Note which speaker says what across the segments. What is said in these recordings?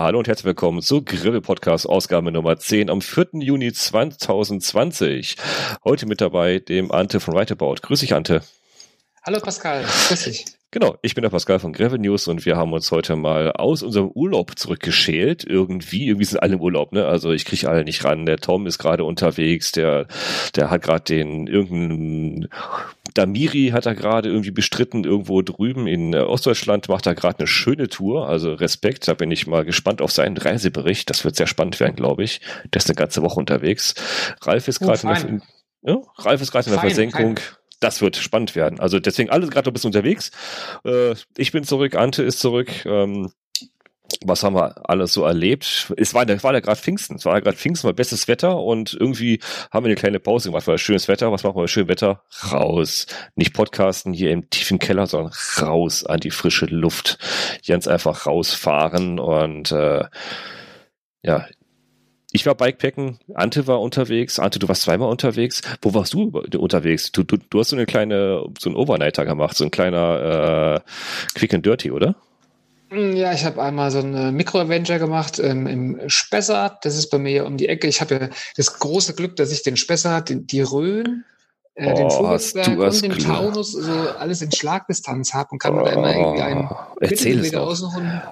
Speaker 1: Hallo und herzlich willkommen zu Grimme Podcast Ausgabe Nummer 10 am 4. Juni 2020. Heute mit dabei dem Ante von Writeabout. Grüß dich, Ante.
Speaker 2: Hallo Pascal, grüß dich.
Speaker 1: Genau, ich bin der Pascal von Greve News und wir haben uns heute mal aus unserem Urlaub zurückgeschält. Irgendwie, irgendwie sind alle im Urlaub, ne? Also ich kriege alle nicht ran. Der Tom ist gerade unterwegs, der, der hat gerade den irgendeinen Damiri hat er gerade irgendwie bestritten, irgendwo drüben in Ostdeutschland macht er gerade eine schöne Tour. Also Respekt, da bin ich mal gespannt auf seinen Reisebericht. Das wird sehr spannend werden, glaube ich. Der ist eine ganze Woche unterwegs. Ralf ist gerade oh, in der, ja, Ralf ist gerade in der fein, Versenkung. Fein das wird spannend werden. Also deswegen alle gerade ein bisschen unterwegs. Äh, ich bin zurück, Ante ist zurück. Ähm, was haben wir alles so erlebt? Es war, war ja gerade Pfingsten. Es war ja gerade Pfingsten, war bestes Wetter und irgendwie haben wir eine kleine Pause gemacht, weil schönes Wetter. Was machen wir bei schönem Wetter? Raus. Nicht podcasten hier im tiefen Keller, sondern raus an die frische Luft. Ganz einfach rausfahren und äh, ja, ich war Bikepacken, Ante war unterwegs, Ante, du warst zweimal unterwegs. Wo warst du unterwegs? Du, du, du hast so eine kleine, so einen Overnighter gemacht, so ein kleiner äh, Quick and Dirty, oder?
Speaker 2: Mm, ja, ich habe einmal so einen Micro-Adventure gemacht ähm, im Spessart. Das ist bei mir um die Ecke. Ich habe ja das große Glück, dass ich den Spessart, die Rhön, äh, den oh, Vogelsberg und den Taunus so alles in Schlagdistanz habe und kann oh, da immer irgendwie einen
Speaker 1: erzähl es noch.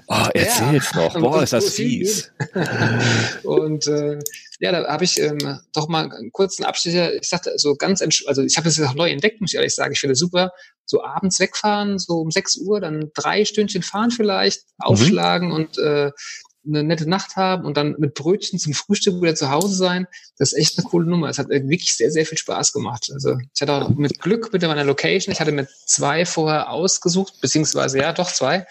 Speaker 1: Oh, erzähl es ja. noch. Boah, ist das fies.
Speaker 2: und äh, ja, da habe ich ähm, doch mal einen kurzen Abstecher. Ich sagte so ganz, also ich habe das jetzt auch neu entdeckt, muss ich ehrlich sagen. Ich finde super. So abends wegfahren, so um 6 Uhr, dann drei Stündchen fahren vielleicht, mhm. aufschlagen mhm. und äh, eine nette Nacht haben und dann mit Brötchen zum Frühstück wieder zu Hause sein, das ist echt eine coole Nummer. Es hat wirklich sehr, sehr viel Spaß gemacht. Also ich hatte auch mit Glück mit meiner Location, ich hatte mir zwei vorher ausgesucht, beziehungsweise ja, doch zwei. Äh,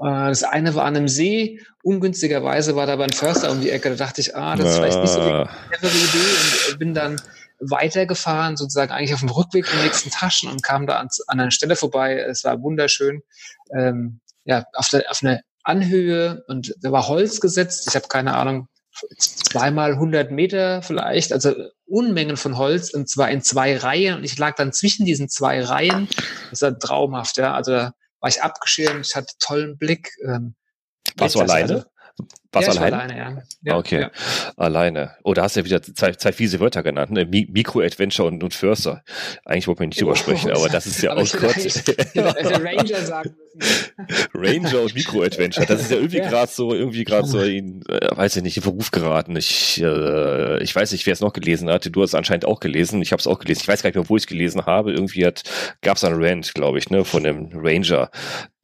Speaker 2: das eine war an einem See, ungünstigerweise war da aber ein Förster um die Ecke, da dachte ich, ah, das ist vielleicht nicht so eine clevere Idee und bin dann weitergefahren, sozusagen eigentlich auf dem Rückweg in den nächsten Taschen und kam da an, an einer Stelle vorbei. Es war wunderschön. Ähm, ja, auf, der, auf einer Anhöhe und da war Holz gesetzt. Ich habe keine Ahnung, zweimal 100 Meter vielleicht, also Unmengen von Holz und zwar in zwei Reihen und ich lag dann zwischen diesen zwei Reihen. Das war traumhaft, ja. Also da war ich abgeschirmt, ich hatte tollen Blick.
Speaker 1: Ähm, Warst du alleine?
Speaker 2: Also, was ja, alleine? alleine ja.
Speaker 1: ja. okay, ja. alleine. Oh, da hast du ja wieder zwei, zwei fiese Wörter genannt, ne? Micro-Adventure und, und Förster. Eigentlich wollte man nicht drüber oh, sprechen, aber das ist ja auch kurz. Ranger sagen Ranger und Micro-Adventure, das ist ja irgendwie gerade so, irgendwie gerade so in, äh, weiß ich nicht, in Beruf geraten. Ich, äh, ich weiß nicht, wer es noch gelesen hatte. Du hast anscheinend auch gelesen. Ich habe es auch gelesen. Ich weiß gar nicht mehr, wo ich es gelesen habe. Irgendwie hat, gab es einen Rant, glaube ich, ne, von dem Ranger.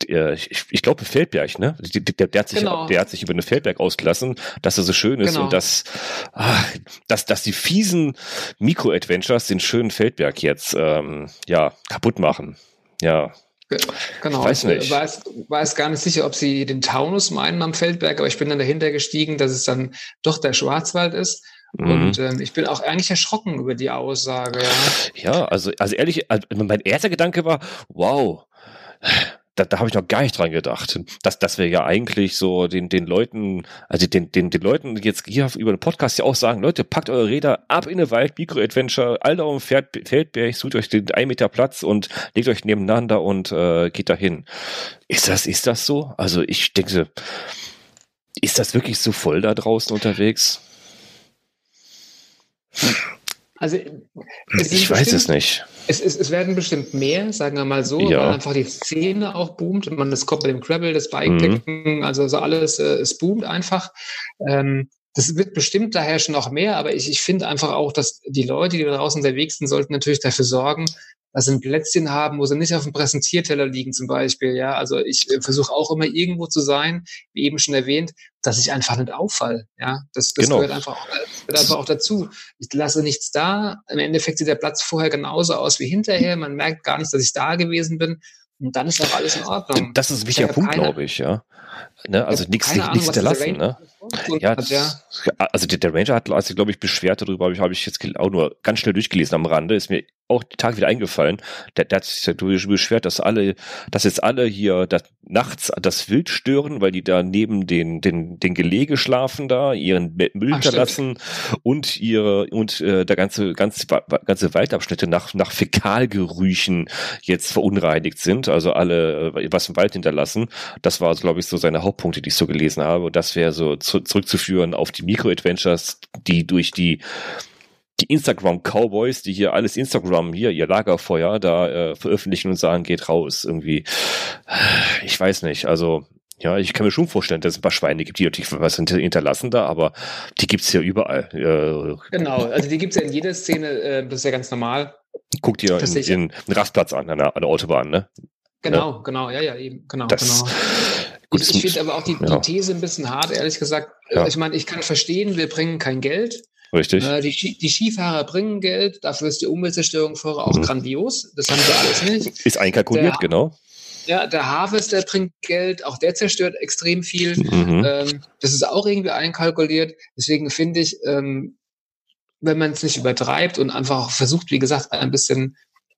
Speaker 1: Der, ich, ich glaube Feldberg, ne? Der, der, der, hat sich, genau. der hat sich über eine Feldberg ausgelassen, dass er so schön ist genau. und dass, ach, dass, dass die fiesen Micro-Adventures den schönen Feldberg jetzt ähm, ja kaputt machen. Ja,
Speaker 2: Genau. Ich weiß nicht. Ich weiß, weiß gar nicht sicher, ob sie den Taunus meinen am Feldberg, aber ich bin dann dahinter gestiegen, dass es dann doch der Schwarzwald ist. Mhm. Und ähm, ich bin auch eigentlich erschrocken über die Aussage.
Speaker 1: Ja, ja also, also ehrlich, also mein erster Gedanke war, wow, da, da habe ich noch gar nicht dran gedacht. Dass, dass wir ja eigentlich so den, den Leuten, also den, den, den Leuten jetzt hier über den Podcast ja auch sagen, Leute, packt eure Räder ab in eine Wald, Mikro-Adventure, all darum fährt Feldberg, sucht euch den 1 Meter Platz und legt euch nebeneinander und äh, geht dahin. Ist das, ist das so? Also ich denke, ist das wirklich so voll da draußen unterwegs?
Speaker 2: Also
Speaker 1: ich weiß es nicht.
Speaker 2: Es, es, es, werden bestimmt mehr, sagen wir mal so, ja. weil einfach die Szene auch boomt. Man, das kommt mit dem Gravel, das Bikepacken, mhm. also, also alles, äh, es boomt einfach. Ähm, das wird bestimmt daher schon noch mehr, aber ich, ich finde einfach auch, dass die Leute, die da draußen unterwegs sind, sollten natürlich dafür sorgen, dass sie ein Plätzchen haben, wo sie nicht auf dem Präsentierteller liegen zum Beispiel. Ja, also ich äh, versuche auch immer irgendwo zu sein, wie eben schon erwähnt, dass ich einfach nicht auffall. Ja, das, das genau. gehört, einfach, gehört einfach auch dazu. Ich lasse nichts da. Im Endeffekt sieht der Platz vorher genauso aus wie hinterher. Man merkt gar nicht, dass ich da gewesen bin. Und dann ist auch alles in Ordnung.
Speaker 1: Das ist ein wichtiger Punkt, glaube ich, ja. Ne? Also nichts hinterlassen. Ne? Ja, das, ja, also der, der, Ranger hat sich, glaube ich, beschwert darüber, habe ich, hab ich jetzt auch nur ganz schnell durchgelesen am Rande, ist mir auch die Tag wieder eingefallen. Der, der hat sich beschwert, dass alle, dass jetzt alle hier das, nachts das Wild stören, weil die da neben den, den, den Gelege schlafen da, ihren Müll hinterlassen und ihre, und äh, der ganze, ganze, ganze Waldabschnitte nach, nach Fäkalgerüchen jetzt verunreinigt sind, also alle, äh, was im Wald hinterlassen. Das war, glaube ich, so seine Hauptpunkte, die ich so gelesen habe. Und das wäre so zu, zurückzuführen auf die Micro-Adventures, die durch die die Instagram-Cowboys, die hier alles Instagram, hier ihr Lagerfeuer da äh, veröffentlichen und sagen, geht raus. Irgendwie, ich weiß nicht, also ja, ich kann mir schon vorstellen, dass es ein paar Schweine gibt, die natürlich was hinterlassen da, aber die gibt's ja überall.
Speaker 2: Äh, genau, also die gibt's ja in jeder Szene, äh, das ist ja ganz normal.
Speaker 1: Guckt ihr in, in einen Rastplatz an, an der, an der Autobahn, ne?
Speaker 2: Genau, ja. genau, ja, ja, eben, genau,
Speaker 1: das,
Speaker 2: genau. Gut, ich, ich finde aber auch die, ja. die, These ein bisschen hart, ehrlich gesagt. Ja. Ich meine, ich kann verstehen, wir bringen kein Geld.
Speaker 1: Richtig.
Speaker 2: Äh, die, die, Skifahrer bringen Geld, dafür ist die Umweltzerstörung vorher auch mhm. grandios. Das haben sie alles nicht.
Speaker 1: Ist einkalkuliert, der, genau.
Speaker 2: Ja, der Harvester bringt Geld, auch der zerstört extrem viel. Mhm. Ähm, das ist auch irgendwie einkalkuliert. Deswegen finde ich, ähm, wenn man es nicht übertreibt und einfach versucht, wie gesagt, ein bisschen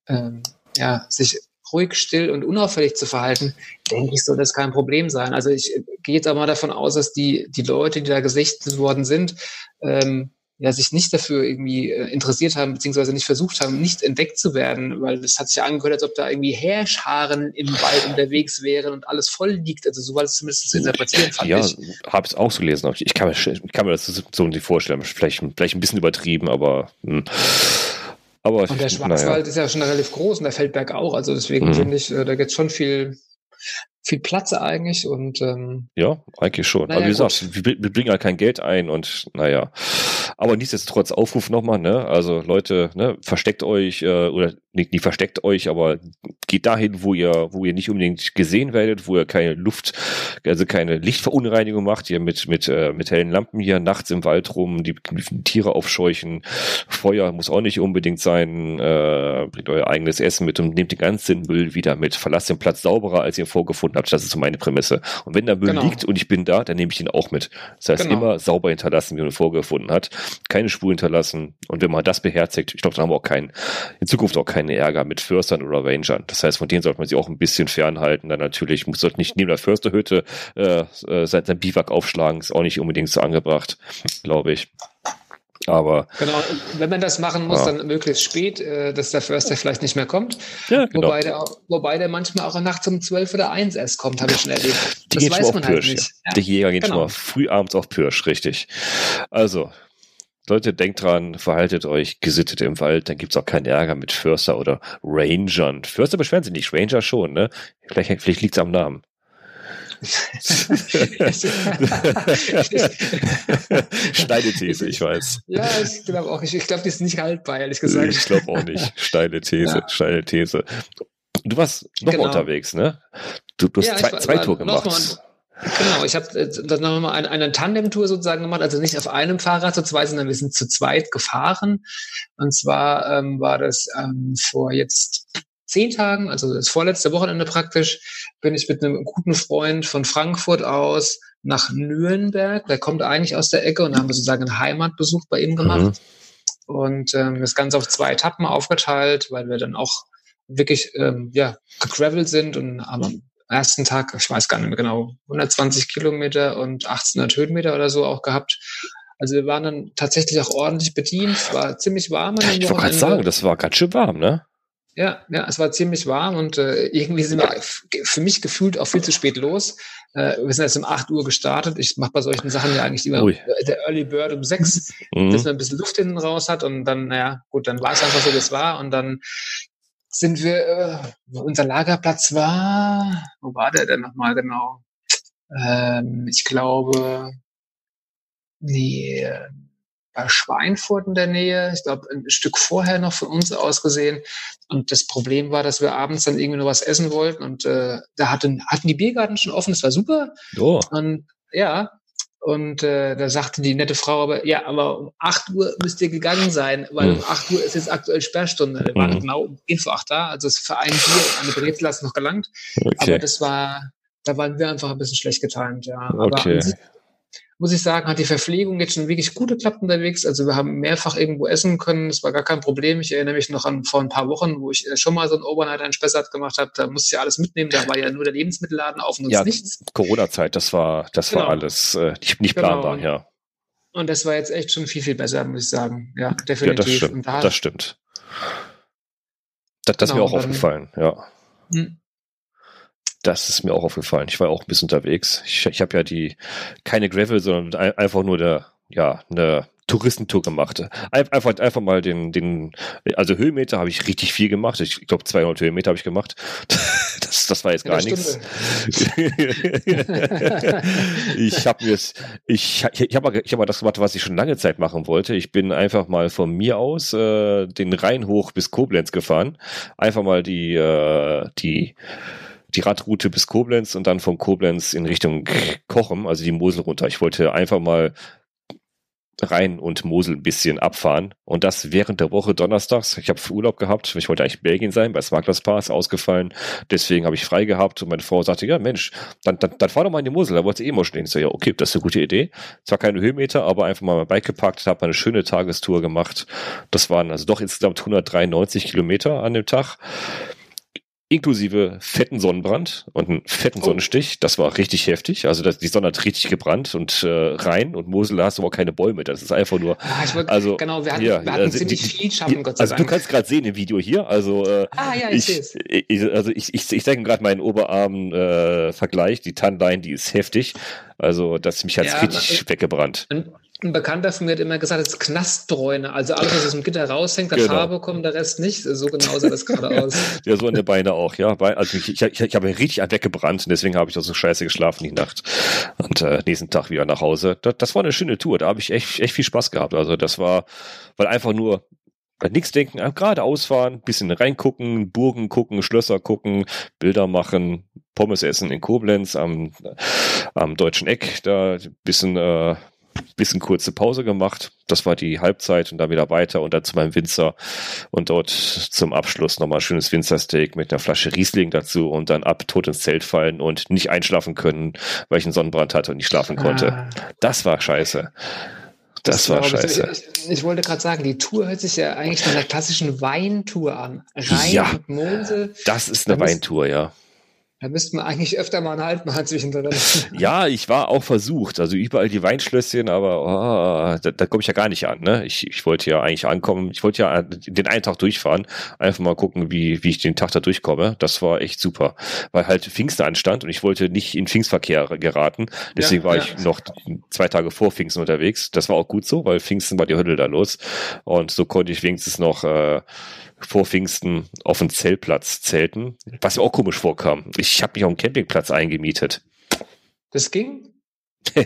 Speaker 2: ähm, ja, sich ruhig, still und unauffällig zu verhalten, denke ich, soll das kein Problem sein. Also ich äh, gehe jetzt aber mal davon aus, dass die, die Leute, die da gesichtet worden sind, ähm, ja, sich nicht dafür irgendwie äh, interessiert haben, beziehungsweise nicht versucht haben, nicht entdeckt zu werden, weil das hat sich ja angehört, als ob da irgendwie Heerscharen im Wald unterwegs wären und alles voll liegt. Also so war es zumindest zu interpretieren,
Speaker 1: fand ja, ich. Ja, habe es auch so gelesen. Ich kann mir, ich kann mir das so nicht vorstellen. Vielleicht, vielleicht ein bisschen übertrieben, aber mh.
Speaker 2: Aber und der Schwarzwald naja. ist ja schon relativ groß und der Feldberg auch. Also deswegen mhm. finde ich, äh, da gibt es schon viel, viel Platz eigentlich und ähm,
Speaker 1: ja, eigentlich schon. Naja, Aber wie gesagt, wir, wir, bringen halt kein Geld ein und naja. Aber nichtsdestotrotz Aufruf nochmal, ne? Also Leute, ne, versteckt euch äh, oder nicht, nicht versteckt euch, aber geht dahin, wo ihr, wo ihr nicht unbedingt gesehen werdet, wo ihr keine Luft, also keine Lichtverunreinigung macht, ihr mit mit äh, mit hellen Lampen hier nachts im Wald rum, die, die Tiere aufscheuchen. Feuer muss auch nicht unbedingt sein. Äh, bringt euer eigenes Essen mit und nehmt den ganzen Müll wieder mit. Verlasst den Platz sauberer, als ihr ihn vorgefunden habt. Das ist so meine Prämisse. Und wenn der Müll genau. liegt und ich bin da, dann nehme ich ihn auch mit. Das heißt, genau. immer sauber hinterlassen, wie man ihn vorgefunden hat. Keine Spur hinterlassen. Und wenn man das beherzigt, ich glaube, dann haben wir auch keinen, in Zukunft auch keinen Ärger mit Förstern oder Rangern. Das heißt, von denen sollte man sich auch ein bisschen fernhalten. Dann natürlich muss sollte nicht neben der Försterhütte äh, äh, sein, sein Biwak aufschlagen, ist auch nicht unbedingt so angebracht, glaube ich. Aber
Speaker 2: genau, wenn man das machen muss, ja. dann möglichst spät, äh, dass der Förster vielleicht nicht mehr kommt.
Speaker 1: Ja, genau.
Speaker 2: wobei, der, wobei der manchmal auch nachts um 12 oder 1 erst kommt, habe ich schon erlebt.
Speaker 1: Die das weiß man halt nicht. Ja. Der Jäger geht genau. schon mal früh abends auf Pirsch, richtig. Also, Leute, denkt dran, verhaltet euch gesittet im Wald, dann gibt's auch keinen Ärger mit Förster oder Rangern. Förster beschweren sich nicht, Ranger schon, ne? Vielleicht, vielleicht liegt's am Namen. Steile These, ich weiß.
Speaker 2: Ja, ich glaube auch. Ich, ich glaube, die ist nicht haltbar, ehrlich gesagt.
Speaker 1: Ich glaube auch nicht. Steile These, ja. steile These. Du warst noch genau. unterwegs, ne? Du, du hast ja, zwei, war, zwei Tour gemacht.
Speaker 2: Genau, ich habe äh, dann nochmal eine, eine Tandem-Tour sozusagen gemacht, also nicht auf einem Fahrrad zu zweit, sondern wir sind zu zweit gefahren. Und zwar ähm, war das ähm, vor jetzt zehn Tagen, also das vorletzte Wochenende praktisch, bin ich mit einem guten Freund von Frankfurt aus nach Nürnberg. Der kommt eigentlich aus der Ecke und haben wir sozusagen einen Heimatbesuch bei ihm gemacht. Mhm. Und ähm, das Ganze auf zwei Etappen aufgeteilt, weil wir dann auch wirklich ähm, ja, gegravelt sind und haben am ersten Tag, ich weiß gar nicht mehr genau, 120 Kilometer und 1800 Höhenmeter oder so auch gehabt. Also wir waren dann tatsächlich auch ordentlich bedient. Es war ziemlich warm.
Speaker 1: Ich wollte gerade sagen, das war ganz schön warm, ne?
Speaker 2: Ja, ja, es war ziemlich warm und äh, irgendwie sind wir für mich gefühlt auch viel zu spät los. Äh, wir sind jetzt um 8 Uhr gestartet. Ich mache bei solchen Sachen ja eigentlich immer Ui. der Early Bird um 6, mhm. dass man ein bisschen Luft hinten raus hat und dann, naja, gut, dann war es einfach so, wie es war und dann sind wir, äh, unser Lagerplatz war, wo war der denn nochmal genau? Ähm, ich glaube, nee, bei Schweinfurt in der Nähe, ich glaube ein Stück vorher noch von uns aus gesehen. Und das Problem war, dass wir abends dann irgendwie noch was essen wollten und äh, da hatten, hatten die Biergarten schon offen, das war super.
Speaker 1: Oh.
Speaker 2: Und ja, und äh, da sagte die nette Frau aber, ja, aber um 8 Uhr müsst ihr gegangen sein, weil mhm. um 8 Uhr ist jetzt aktuell Sperrstunde. Wir waren mhm. genau um Info 8 da, also es für ein Bier und eine Brezel ist noch gelangt. Okay. Aber das war, da waren wir einfach ein bisschen schlecht getimt, ja. Aber
Speaker 1: okay
Speaker 2: muss ich sagen, hat die Verpflegung jetzt schon wirklich gut geklappt unterwegs. Also wir haben mehrfach irgendwo essen können. Das war gar kein Problem. Ich erinnere mich noch an vor ein paar Wochen, wo ich schon mal so ein Overnight in Spessart gemacht habe. Da musste ich ja alles mitnehmen. Da war ja nur der Lebensmittelladen auf und ja, nichts.
Speaker 1: Corona-Zeit, das war, das genau. war alles äh, nicht, nicht genau. planbar, ja.
Speaker 2: Und das war jetzt echt schon viel, viel besser, muss ich sagen. Ja, definitiv.
Speaker 1: Ja, das stimmt. Da, das stimmt. Das, das genau, ist mir auch aufgefallen, ja. Hm. Das ist mir auch aufgefallen. Ich war auch ein bisschen unterwegs. Ich, ich habe ja die keine Gravel, sondern ein, einfach nur der ja eine Touristentour gemacht. Einfach, einfach mal den, den, also Höhenmeter habe ich richtig viel gemacht. Ich glaube 200 Höhenmeter habe ich gemacht. Das, das war jetzt gar nichts. ich habe mir ich, ich habe ich hab mal das gemacht, was ich schon lange Zeit machen wollte. Ich bin einfach mal von mir aus äh, den Rhein hoch bis Koblenz gefahren. Einfach mal die, äh, die, die Radroute bis Koblenz und dann von Koblenz in Richtung Kochem, also die Mosel runter. Ich wollte einfach mal Rhein und Mosel ein bisschen abfahren. Und das während der Woche donnerstags. Ich habe Urlaub gehabt. Ich wollte eigentlich Belgien sein, bei Smartless Pass ausgefallen. Deswegen habe ich frei gehabt. Und meine Frau sagte, ja Mensch, dann, dann, dann fahr doch mal in die Mosel. Da wollte sie eh mal stehen. Ich so, ja, okay, das ist eine gute Idee. Zwar keine Höhenmeter, aber einfach mal mein Bike gepackt, habe eine schöne Tagestour gemacht. Das waren also doch insgesamt 193 Kilometer an dem Tag inklusive fetten Sonnenbrand und einen fetten oh. Sonnenstich. Das war richtig heftig. Also das, die Sonne hat richtig gebrannt und äh, rein und Mosel hast du aber keine Bäume. Das ist einfach nur.
Speaker 2: Ah, wollt, also genau, wir hatten,
Speaker 1: ja,
Speaker 2: wir hatten
Speaker 1: also,
Speaker 2: ziemlich
Speaker 1: die,
Speaker 2: viel schaffen, Gott sei
Speaker 1: also
Speaker 2: Dank.
Speaker 1: du kannst gerade sehen im Video hier. Also äh,
Speaker 2: ah ja, ich,
Speaker 1: ich, ich also ich ich, ich zeige gerade meinen Oberarm äh, Vergleich. Die Tannline, die ist heftig. Also das mich hat's ja, richtig weggebrannt.
Speaker 2: Ein, ein Bekannter von mir hat immer gesagt, es ist Knastbräune. Also alles, was aus dem Gitter raushängt, der genau. Farbe kommt, der Rest nicht. So genau sah das gerade aus.
Speaker 1: ja, so an der Beine auch, ja. Also ich, ich, ich, ich habe richtig weggebrannt und deswegen habe ich auch so scheiße geschlafen die Nacht. Und äh, nächsten Tag wieder nach Hause. Das, das war eine schöne Tour. Da habe ich echt, echt viel Spaß gehabt. Also das war, weil einfach nur bei nichts denken, geradeaus fahren, bisschen reingucken, Burgen gucken, Schlösser gucken, Bilder machen, Pommes essen in Koblenz am, am Deutschen Eck, da bisschen äh, bisschen kurze Pause gemacht. Das war die Halbzeit und dann wieder weiter und dann zu meinem Winzer und dort zum Abschluss nochmal ein schönes Winzersteak mit einer Flasche Riesling dazu und dann ab tot ins Zelt fallen und nicht einschlafen können, weil ich einen Sonnenbrand hatte und nicht schlafen konnte. Ah. Das war scheiße. Das, das war scheiße.
Speaker 2: Ich, ich wollte gerade sagen, die Tour hört sich ja eigentlich nach einer klassischen Weintour an. Rhein
Speaker 1: ja,
Speaker 2: und Mosel.
Speaker 1: Das ist eine Weintour, ja.
Speaker 2: Da müsste man eigentlich öfter mal einen Halt machen zwischendrin.
Speaker 1: Ja, ich war auch versucht. Also überall die Weinschlösschen, aber oh, da, da komme ich ja gar nicht an. Ne? Ich, ich wollte ja eigentlich ankommen. Ich wollte ja den einen Tag durchfahren. Einfach mal gucken, wie, wie ich den Tag da durchkomme. Das war echt super. Weil halt Pfingsten anstand und ich wollte nicht in Pfingstverkehr geraten. Deswegen ja, war ja. ich noch zwei Tage vor Pfingsten unterwegs. Das war auch gut so, weil Pfingsten war die Hölle da los. Und so konnte ich wenigstens noch äh, vor Pfingsten auf dem Zeltplatz zelten, was mir auch komisch vorkam. Ich habe mich auf dem Campingplatz eingemietet.
Speaker 2: Das ging?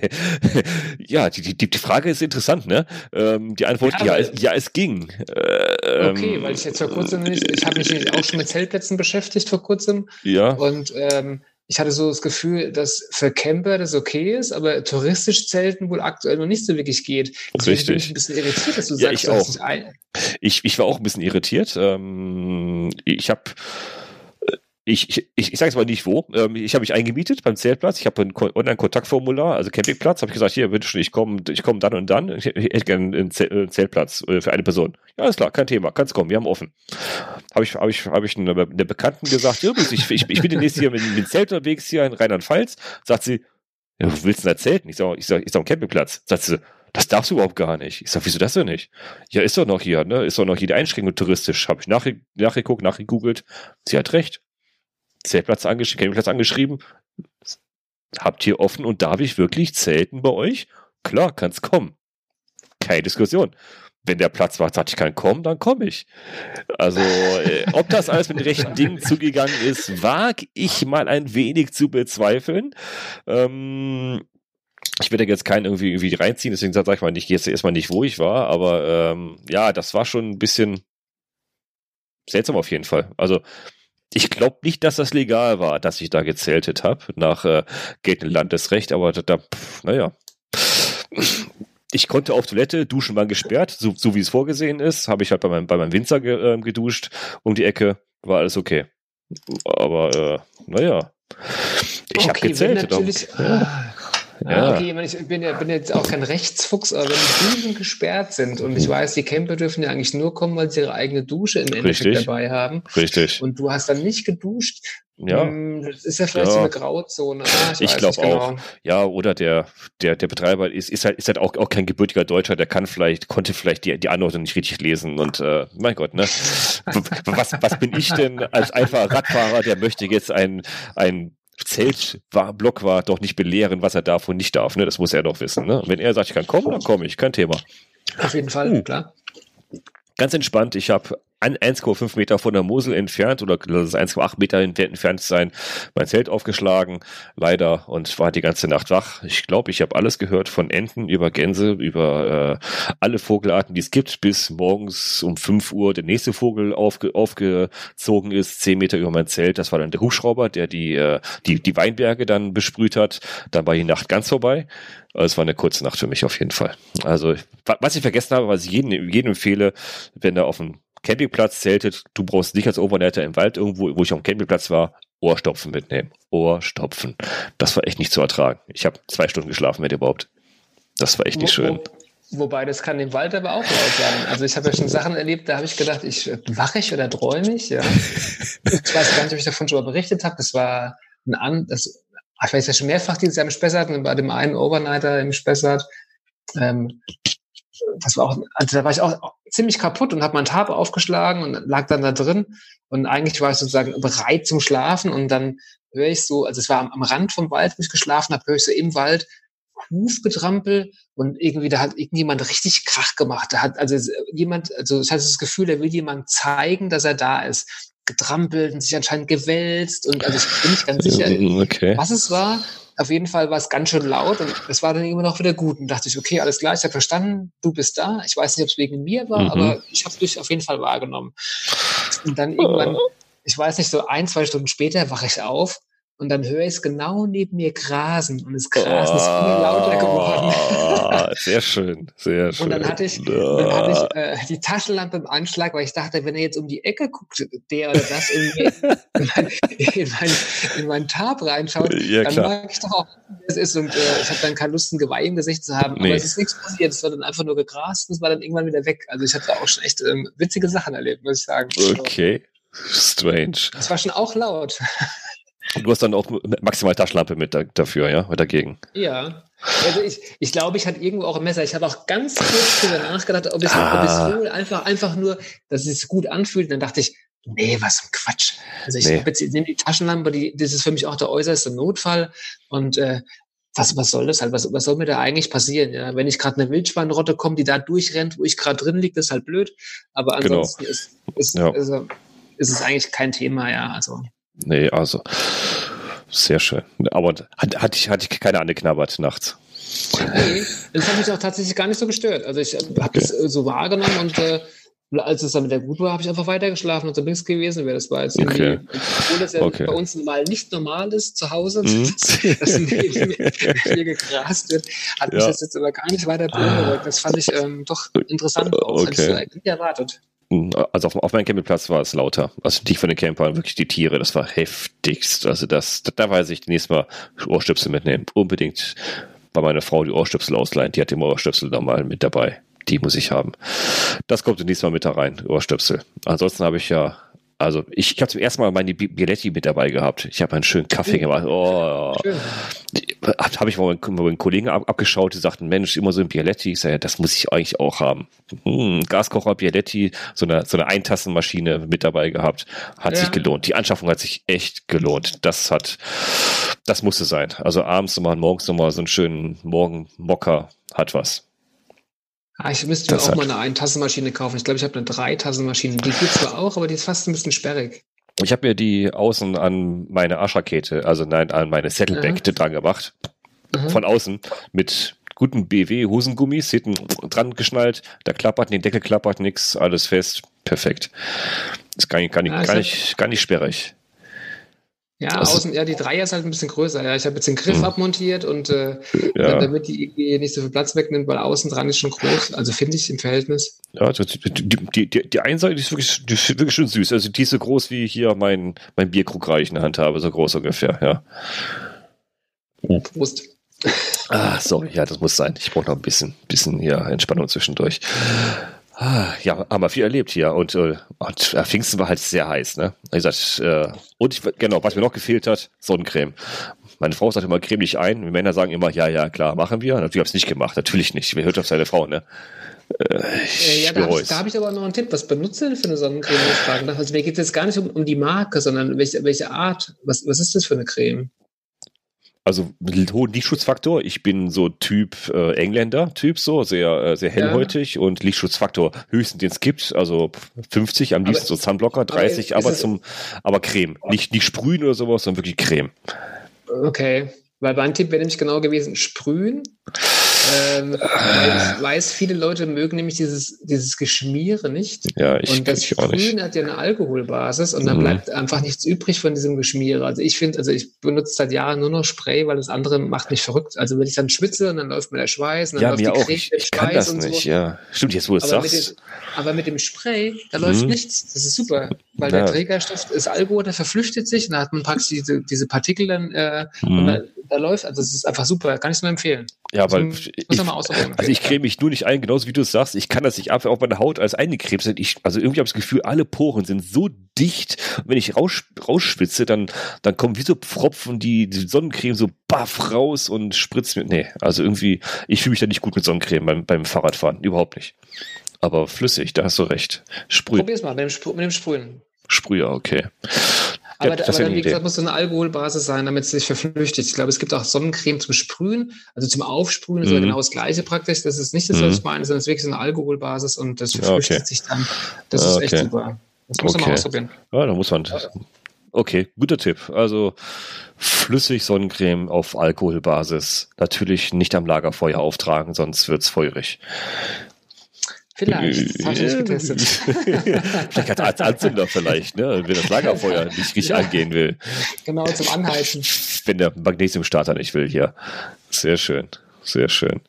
Speaker 1: ja, die, die, die Frage ist interessant, ne? Ähm, die Antwort, ja, ja, es, ja, es ging.
Speaker 2: Äh, okay, weil ich jetzt vor kurzem nicht, ich habe mich auch schon mit Zeltplätzen beschäftigt vor kurzem.
Speaker 1: Ja.
Speaker 2: Und ähm, ich hatte so das Gefühl, dass für Camper das okay ist, aber touristisch Zelten wohl aktuell noch nicht so wirklich geht.
Speaker 1: Deswegen Richtig. bin
Speaker 2: ich ein bisschen irritiert, dass du
Speaker 1: ja,
Speaker 2: sagst,
Speaker 1: ich auch. Ich, ich war auch ein bisschen irritiert. Ähm, ich habe ich, ich, ich, sage jetzt mal nicht wo. Ähm, ich habe mich eingemietet beim Zeltplatz. Ich habe ein Online-Kontaktformular, also Campingplatz. Habe ich gesagt, hier, schön, ich komme ich komm dann und dann. Ich hätte gerne einen Zeltplatz äh, für eine Person. Ja, alles klar, kein Thema, kannst kommen, wir haben offen. Habe ich, hab ich, hab ich einer eine Bekannten gesagt, ja, ich, ich, ich bin demnächst hier mit, dem Zelt unterwegs hier in Rheinland-Pfalz. Sagt sie, ja, wo willst du denn da zelten? Ich sage, ich sag, ich sag, Campingplatz. Sagt sie, das darfst du überhaupt gar nicht. Ich sag, wieso das denn nicht? Ja, ist doch noch hier, ne? Ist doch noch hier die Einschränkung touristisch. Habe ich nachge nachgeguckt, nachgegoogelt. Sie hat recht. Zeltplatz angeschrieben, Campingplatz angeschrieben. Habt ihr offen und darf ich wirklich zelten bei euch? Klar, kann's kommen. Keine Diskussion. Wenn der Platz war, sagt, ich kann kommen, dann komme ich. Also, äh, ob das alles mit den rechten Dingen zugegangen ist, wage ich mal ein wenig zu bezweifeln. Ähm, ich werde jetzt keinen irgendwie, irgendwie reinziehen, deswegen sage ich mal nicht, jetzt erstmal nicht, wo ich war, aber ähm, ja, das war schon ein bisschen seltsam auf jeden Fall. Also ich glaube nicht, dass das legal war, dass ich da gezeltet habe nach äh, geltendem Landesrecht, aber da, da naja. Ich konnte auf Toilette, Duschen waren gesperrt, so, so wie es vorgesehen ist. Habe ich halt bei meinem, bei meinem Winzer ge, äh, geduscht um die Ecke, war alles okay. Aber äh, naja, ich okay, habe gezeltet.
Speaker 2: Natürlich, auch, ja. Ja. Ah, okay, ich bin, ja, bin jetzt auch kein Rechtsfuchs, aber wenn Duschen gesperrt sind und ich weiß, die Camper dürfen ja eigentlich nur kommen, weil sie ihre eigene Dusche im Endeffekt Richtig. dabei haben.
Speaker 1: Richtig.
Speaker 2: Und du hast dann nicht geduscht.
Speaker 1: Ja.
Speaker 2: Hm, das ist ja vielleicht ja. so eine Grauzone.
Speaker 1: Ah, ich, ich glaube genau. auch. Ja, oder der, der, der Betreiber ist, ist halt, ist halt auch, auch kein gebürtiger Deutscher, der kann vielleicht, konnte vielleicht die, die Anordnung nicht richtig lesen und, äh, mein Gott, ne? was, was bin ich denn als einfacher Radfahrer, der möchte jetzt ein, ein Zeltblock war, doch nicht belehren, was er darf und nicht darf. Ne? Das muss er doch wissen. Ne? Wenn er sagt, ich kann kommen, dann komme ich, kein Thema.
Speaker 2: Auf jeden Fall, uh. klar.
Speaker 1: Ganz entspannt. Ich habe 1,5 Meter von der Mosel entfernt oder lass es 1,8 Meter entfernt sein, mein Zelt aufgeschlagen, leider, und war die ganze Nacht wach. Ich glaube, ich habe alles gehört von Enten über Gänse, über äh, alle Vogelarten, die es gibt, bis morgens um 5 Uhr der nächste Vogel aufge aufgezogen ist, 10 Meter über mein Zelt. Das war dann der Hubschrauber, der die, äh, die, die Weinberge dann besprüht hat. Dann war die Nacht ganz vorbei. Also es war eine kurze Nacht für mich auf jeden Fall. Also, was ich vergessen habe, was ich jedem, jedem empfehle, wenn er auf dem Campingplatz zeltet, du brauchst nicht als Overnighter im Wald irgendwo, wo ich dem Campingplatz war, Ohrstopfen mitnehmen. Ohrstopfen. Das war echt nicht zu ertragen. Ich habe zwei Stunden geschlafen, wenn überhaupt. Das war echt nicht schön.
Speaker 2: Wo, wobei, das kann im Wald aber auch laut sein. Also ich habe ja schon Sachen erlebt, da habe ich gedacht, ich wache ich oder träume ich. Ja. ich weiß gar nicht, ob ich davon schon mal berichtet habe. Das war ein an, das, ich weiß ja schon mehrfach dieses Jahr im Spessart bei dem einen Overnighter im Spessart. Ähm, das war auch, also da war ich auch ziemlich kaputt und habe meinen Tab aufgeschlagen und lag dann da drin. Und eigentlich war ich sozusagen bereit zum Schlafen und dann höre ich so, also es war am, am Rand vom Wald, wo ich geschlafen habe, höre ich so im Wald Hufgetrampel und irgendwie da hat irgendjemand richtig Krach gemacht. Da hat also jemand, also ich hatte das Gefühl, der will jemand zeigen, dass er da ist. Getrampelt und sich anscheinend gewälzt und also ich bin nicht ganz sicher, okay. was es war. Auf jeden Fall war es ganz schön laut und es war dann immer noch wieder gut. Und dachte ich, okay, alles klar, ich habe verstanden, du bist da. Ich weiß nicht, ob es wegen mir war, mhm. aber ich habe dich auf jeden Fall wahrgenommen. Und dann irgendwann, ich weiß nicht, so ein, zwei Stunden später wache ich auf und dann höre ich es genau neben mir grasen und das Grasen oh, ist immer lauter geworden.
Speaker 1: sehr schön, sehr schön.
Speaker 2: Und dann hatte ich, dann hatte ich äh, die Taschenlampe im Anschlag, weil ich dachte, wenn er jetzt um die Ecke guckt, der oder das in, in, mein, in, mein, in mein Tab reinschaut, ja, dann klar. mag ich doch auch, wie es ist. Und äh, ich habe dann keine Lust, ein Geweih im Gesicht zu haben. Nee. Aber es ist nichts passiert. Es war dann einfach nur gegrast und es war dann irgendwann wieder weg. Also ich hatte auch schon echt ähm, witzige Sachen erlebt, muss ich sagen.
Speaker 1: Okay. Strange.
Speaker 2: Das war schon auch laut.
Speaker 1: Du hast dann auch maximal Taschenlampe mit da, dafür, ja, mit dagegen.
Speaker 2: Ja. Also ich, ich glaube, ich hatte irgendwo auch ein Messer. Ich habe auch ganz kurz darüber nachgedacht, ob es, ah. ob es wohl einfach, einfach nur, dass es gut anfühlt. Und dann dachte ich, nee, was für ein Quatsch. Also ich, nee. jetzt, ich nehme die Taschenlampe, die, das ist für mich auch der äußerste Notfall. Und äh, was, was soll das halt? Was, was soll mir da eigentlich passieren? Ja? Wenn ich gerade eine Wildschweinrotte komme, die da durchrennt, wo ich gerade drin liege, das ist halt blöd. Aber genau. ansonsten genau. ist, ist, ja. also, ist es eigentlich kein Thema, ja. Also
Speaker 1: Nee, also sehr schön. Aber hat, hatte, ich, hatte ich keine angeknabbert nachts.
Speaker 2: Nee, das hat mich auch tatsächlich gar nicht so gestört. Also ich habe okay. das äh, so wahrgenommen und äh, als es dann wieder gut war, habe ich einfach weitergeschlafen und so nichts gewesen wäre. Das war jetzt okay. obwohl das ja okay. bei uns mal nicht normal ist zu Hause, mhm. dass, dass hier gegrast wird, hat ja. mich das jetzt aber gar nicht weiter beunruhigt. Das fand ich ähm, doch interessant. Okay. Hätte ich nicht erwartet
Speaker 1: also auf, auf meinem Campingplatz war es lauter. Also nicht von den Campern, wirklich die Tiere, das war heftigst. Also das, da weiß ich nächstes Mal Ohrstöpsel mitnehmen. Unbedingt bei meiner Frau die Ohrstöpsel ausleihen. Die hat immer Ohrstöpsel da mal mit dabei. Die muss ich haben. Das kommt nächstes Mal mit da rein, Ohrstöpsel. Ansonsten habe ich ja also ich, ich habe zum ersten Mal meine Bialetti mit dabei gehabt. Ich habe einen schönen Kaffee gemacht. Oh, habe hab ich mal meinen Kollegen ab, abgeschaut, die sagten, Mensch, immer so ein Bialetti. Ich sage, ja, das muss ich eigentlich auch haben. Hm, Gaskocher, Bialetti, so eine, so eine Eintassenmaschine mit dabei gehabt. Hat ja. sich gelohnt. Die Anschaffung hat sich echt gelohnt. Das hat, das musste sein. Also abends nochmal, morgens nochmal so einen schönen Morgenmocker hat was.
Speaker 2: Ah, ich müsste mir das auch mal eine Eintassenmaschine kaufen. Ich glaube, ich habe eine Dreitassenmaschine. Die gibt zwar auch, aber die ist fast ein bisschen sperrig.
Speaker 1: Ich habe mir die außen an meine Arschrakete, also nein, an meine Saddleback dran gemacht. Aha. Von außen mit guten BW-Hosengummis, hinten dran geschnallt, da klappert, den Deckel klappert nix, alles fest, perfekt. Ist gar nicht, gar nicht, ah, gar nicht, gar nicht sperrig.
Speaker 2: Ja, außen, ja, die Dreier ist halt ein bisschen größer. Ja, ich habe jetzt den Griff mhm. abmontiert und äh, ja. damit die irgendwie nicht so viel Platz wegnimmt, weil außen dran ist schon groß. Also finde ich im Verhältnis.
Speaker 1: Ja, die, die, die, die eine Seite ist wirklich, die ist wirklich schon süß. Also die ist so groß wie hier mein, mein Bierkrug reich in der Hand habe, so groß ungefähr, ja. Prost. Ah, sorry, ja, das muss sein. Ich brauche noch ein bisschen, bisschen hier Entspannung zwischendurch. Ja, haben wir viel erlebt hier und, äh, und äh, Pfingsten war halt sehr heiß, ne? Wie gesagt, äh, und ich, genau, was mir noch gefehlt hat, Sonnencreme. Meine Frau sagt immer, creme dich ein. Die Männer sagen immer, ja, ja, klar, machen wir. Natürlich habe ich es nicht gemacht, natürlich nicht. Wer hört auf seine Frau, ne?
Speaker 2: Äh, ja, da habe ich, hab ich aber noch einen Tipp. Was benutzt du denn für eine Sonnencreme? Also mir geht es jetzt gar nicht um, um die Marke, sondern welche, welche Art. Was, was ist das für eine Creme?
Speaker 1: Also hohen Lichtschutzfaktor. Ich bin so Typ äh, Engländer-Typ, so sehr äh, sehr hellhäutig ja. und Lichtschutzfaktor höchstens den es gibt, also 50, am liebsten aber, so Sunblocker, 30, aber, aber zum aber Creme, nicht nicht sprühen oder sowas, sondern wirklich Creme.
Speaker 2: Okay, weil mein Tipp wäre nämlich genau gewesen, sprühen. Ähm, ich weiß, viele Leute mögen nämlich dieses, dieses Geschmiere nicht.
Speaker 1: Ja, ich,
Speaker 2: und das
Speaker 1: ich auch
Speaker 2: Sprühen hat ja eine Alkoholbasis und dann mhm. bleibt einfach nichts übrig von diesem Geschmiere. Also ich finde, also ich benutze seit Jahren nur noch Spray, weil das andere macht mich verrückt. Also wenn ich dann schwitze und dann läuft mir der Schweiß und dann
Speaker 1: ja,
Speaker 2: läuft
Speaker 1: mir
Speaker 2: die
Speaker 1: auch. Ich, ich kann das nicht, so. ja. Stimmt, jetzt wo du es sagst.
Speaker 2: Dem, aber mit dem Spray, da läuft mhm. nichts. Das ist super, weil ja. der Trägerstoff ist Alkohol, der verflüchtet sich und da hat man praktisch diese, diese Partikel dann äh, mhm. und da, da läuft, also es ist einfach super, kann ich es nur empfehlen.
Speaker 1: Ja, weil ich, also ich creme mich nur nicht ein, genauso wie du es sagst. Ich kann das nicht ab auf meine Haut als eingekrebst. Ich, also irgendwie habe ich das Gefühl, alle Poren sind so dicht. Und wenn ich raus, rausspitze, dann, dann kommen wie so Pfropfen die, die Sonnencreme so baff raus und spritzt mir. Nee, also irgendwie, ich fühle mich da nicht gut mit Sonnencreme beim, beim Fahrradfahren. Überhaupt nicht. Aber flüssig, da hast du recht.
Speaker 2: Sprühen. Probier's mal mit dem, Sprü mit dem Sprühen.
Speaker 1: Sprüher, okay.
Speaker 2: Aber, aber dann, wie gesagt, muss so eine Alkoholbasis sein, damit es sich verflüchtigt. Ich glaube, es gibt auch Sonnencreme zum Sprühen, also zum Aufsprühen ist mhm. genau das gleiche praktisch. Das ist nicht das, was mhm. ich meine, sondern es ist wirklich so eine Alkoholbasis und das verflüchtigt okay. sich dann. Das ist okay. echt super. Das muss okay. man mal ausprobieren.
Speaker 1: Ja, da muss man. Okay, guter Tipp. Also flüssig Sonnencreme auf Alkoholbasis. Natürlich nicht am Lagerfeuer auftragen, sonst wird's feurig.
Speaker 2: Vielleicht. Das habe ich nicht getestet.
Speaker 1: vielleicht hat als Anzünder vielleicht, ne? wenn das Lagerfeuer nicht richtig ja. angehen will.
Speaker 2: Genau, zum Anheizen.
Speaker 1: Wenn der Magnesiumstarter nicht will hier. Sehr schön, sehr schön.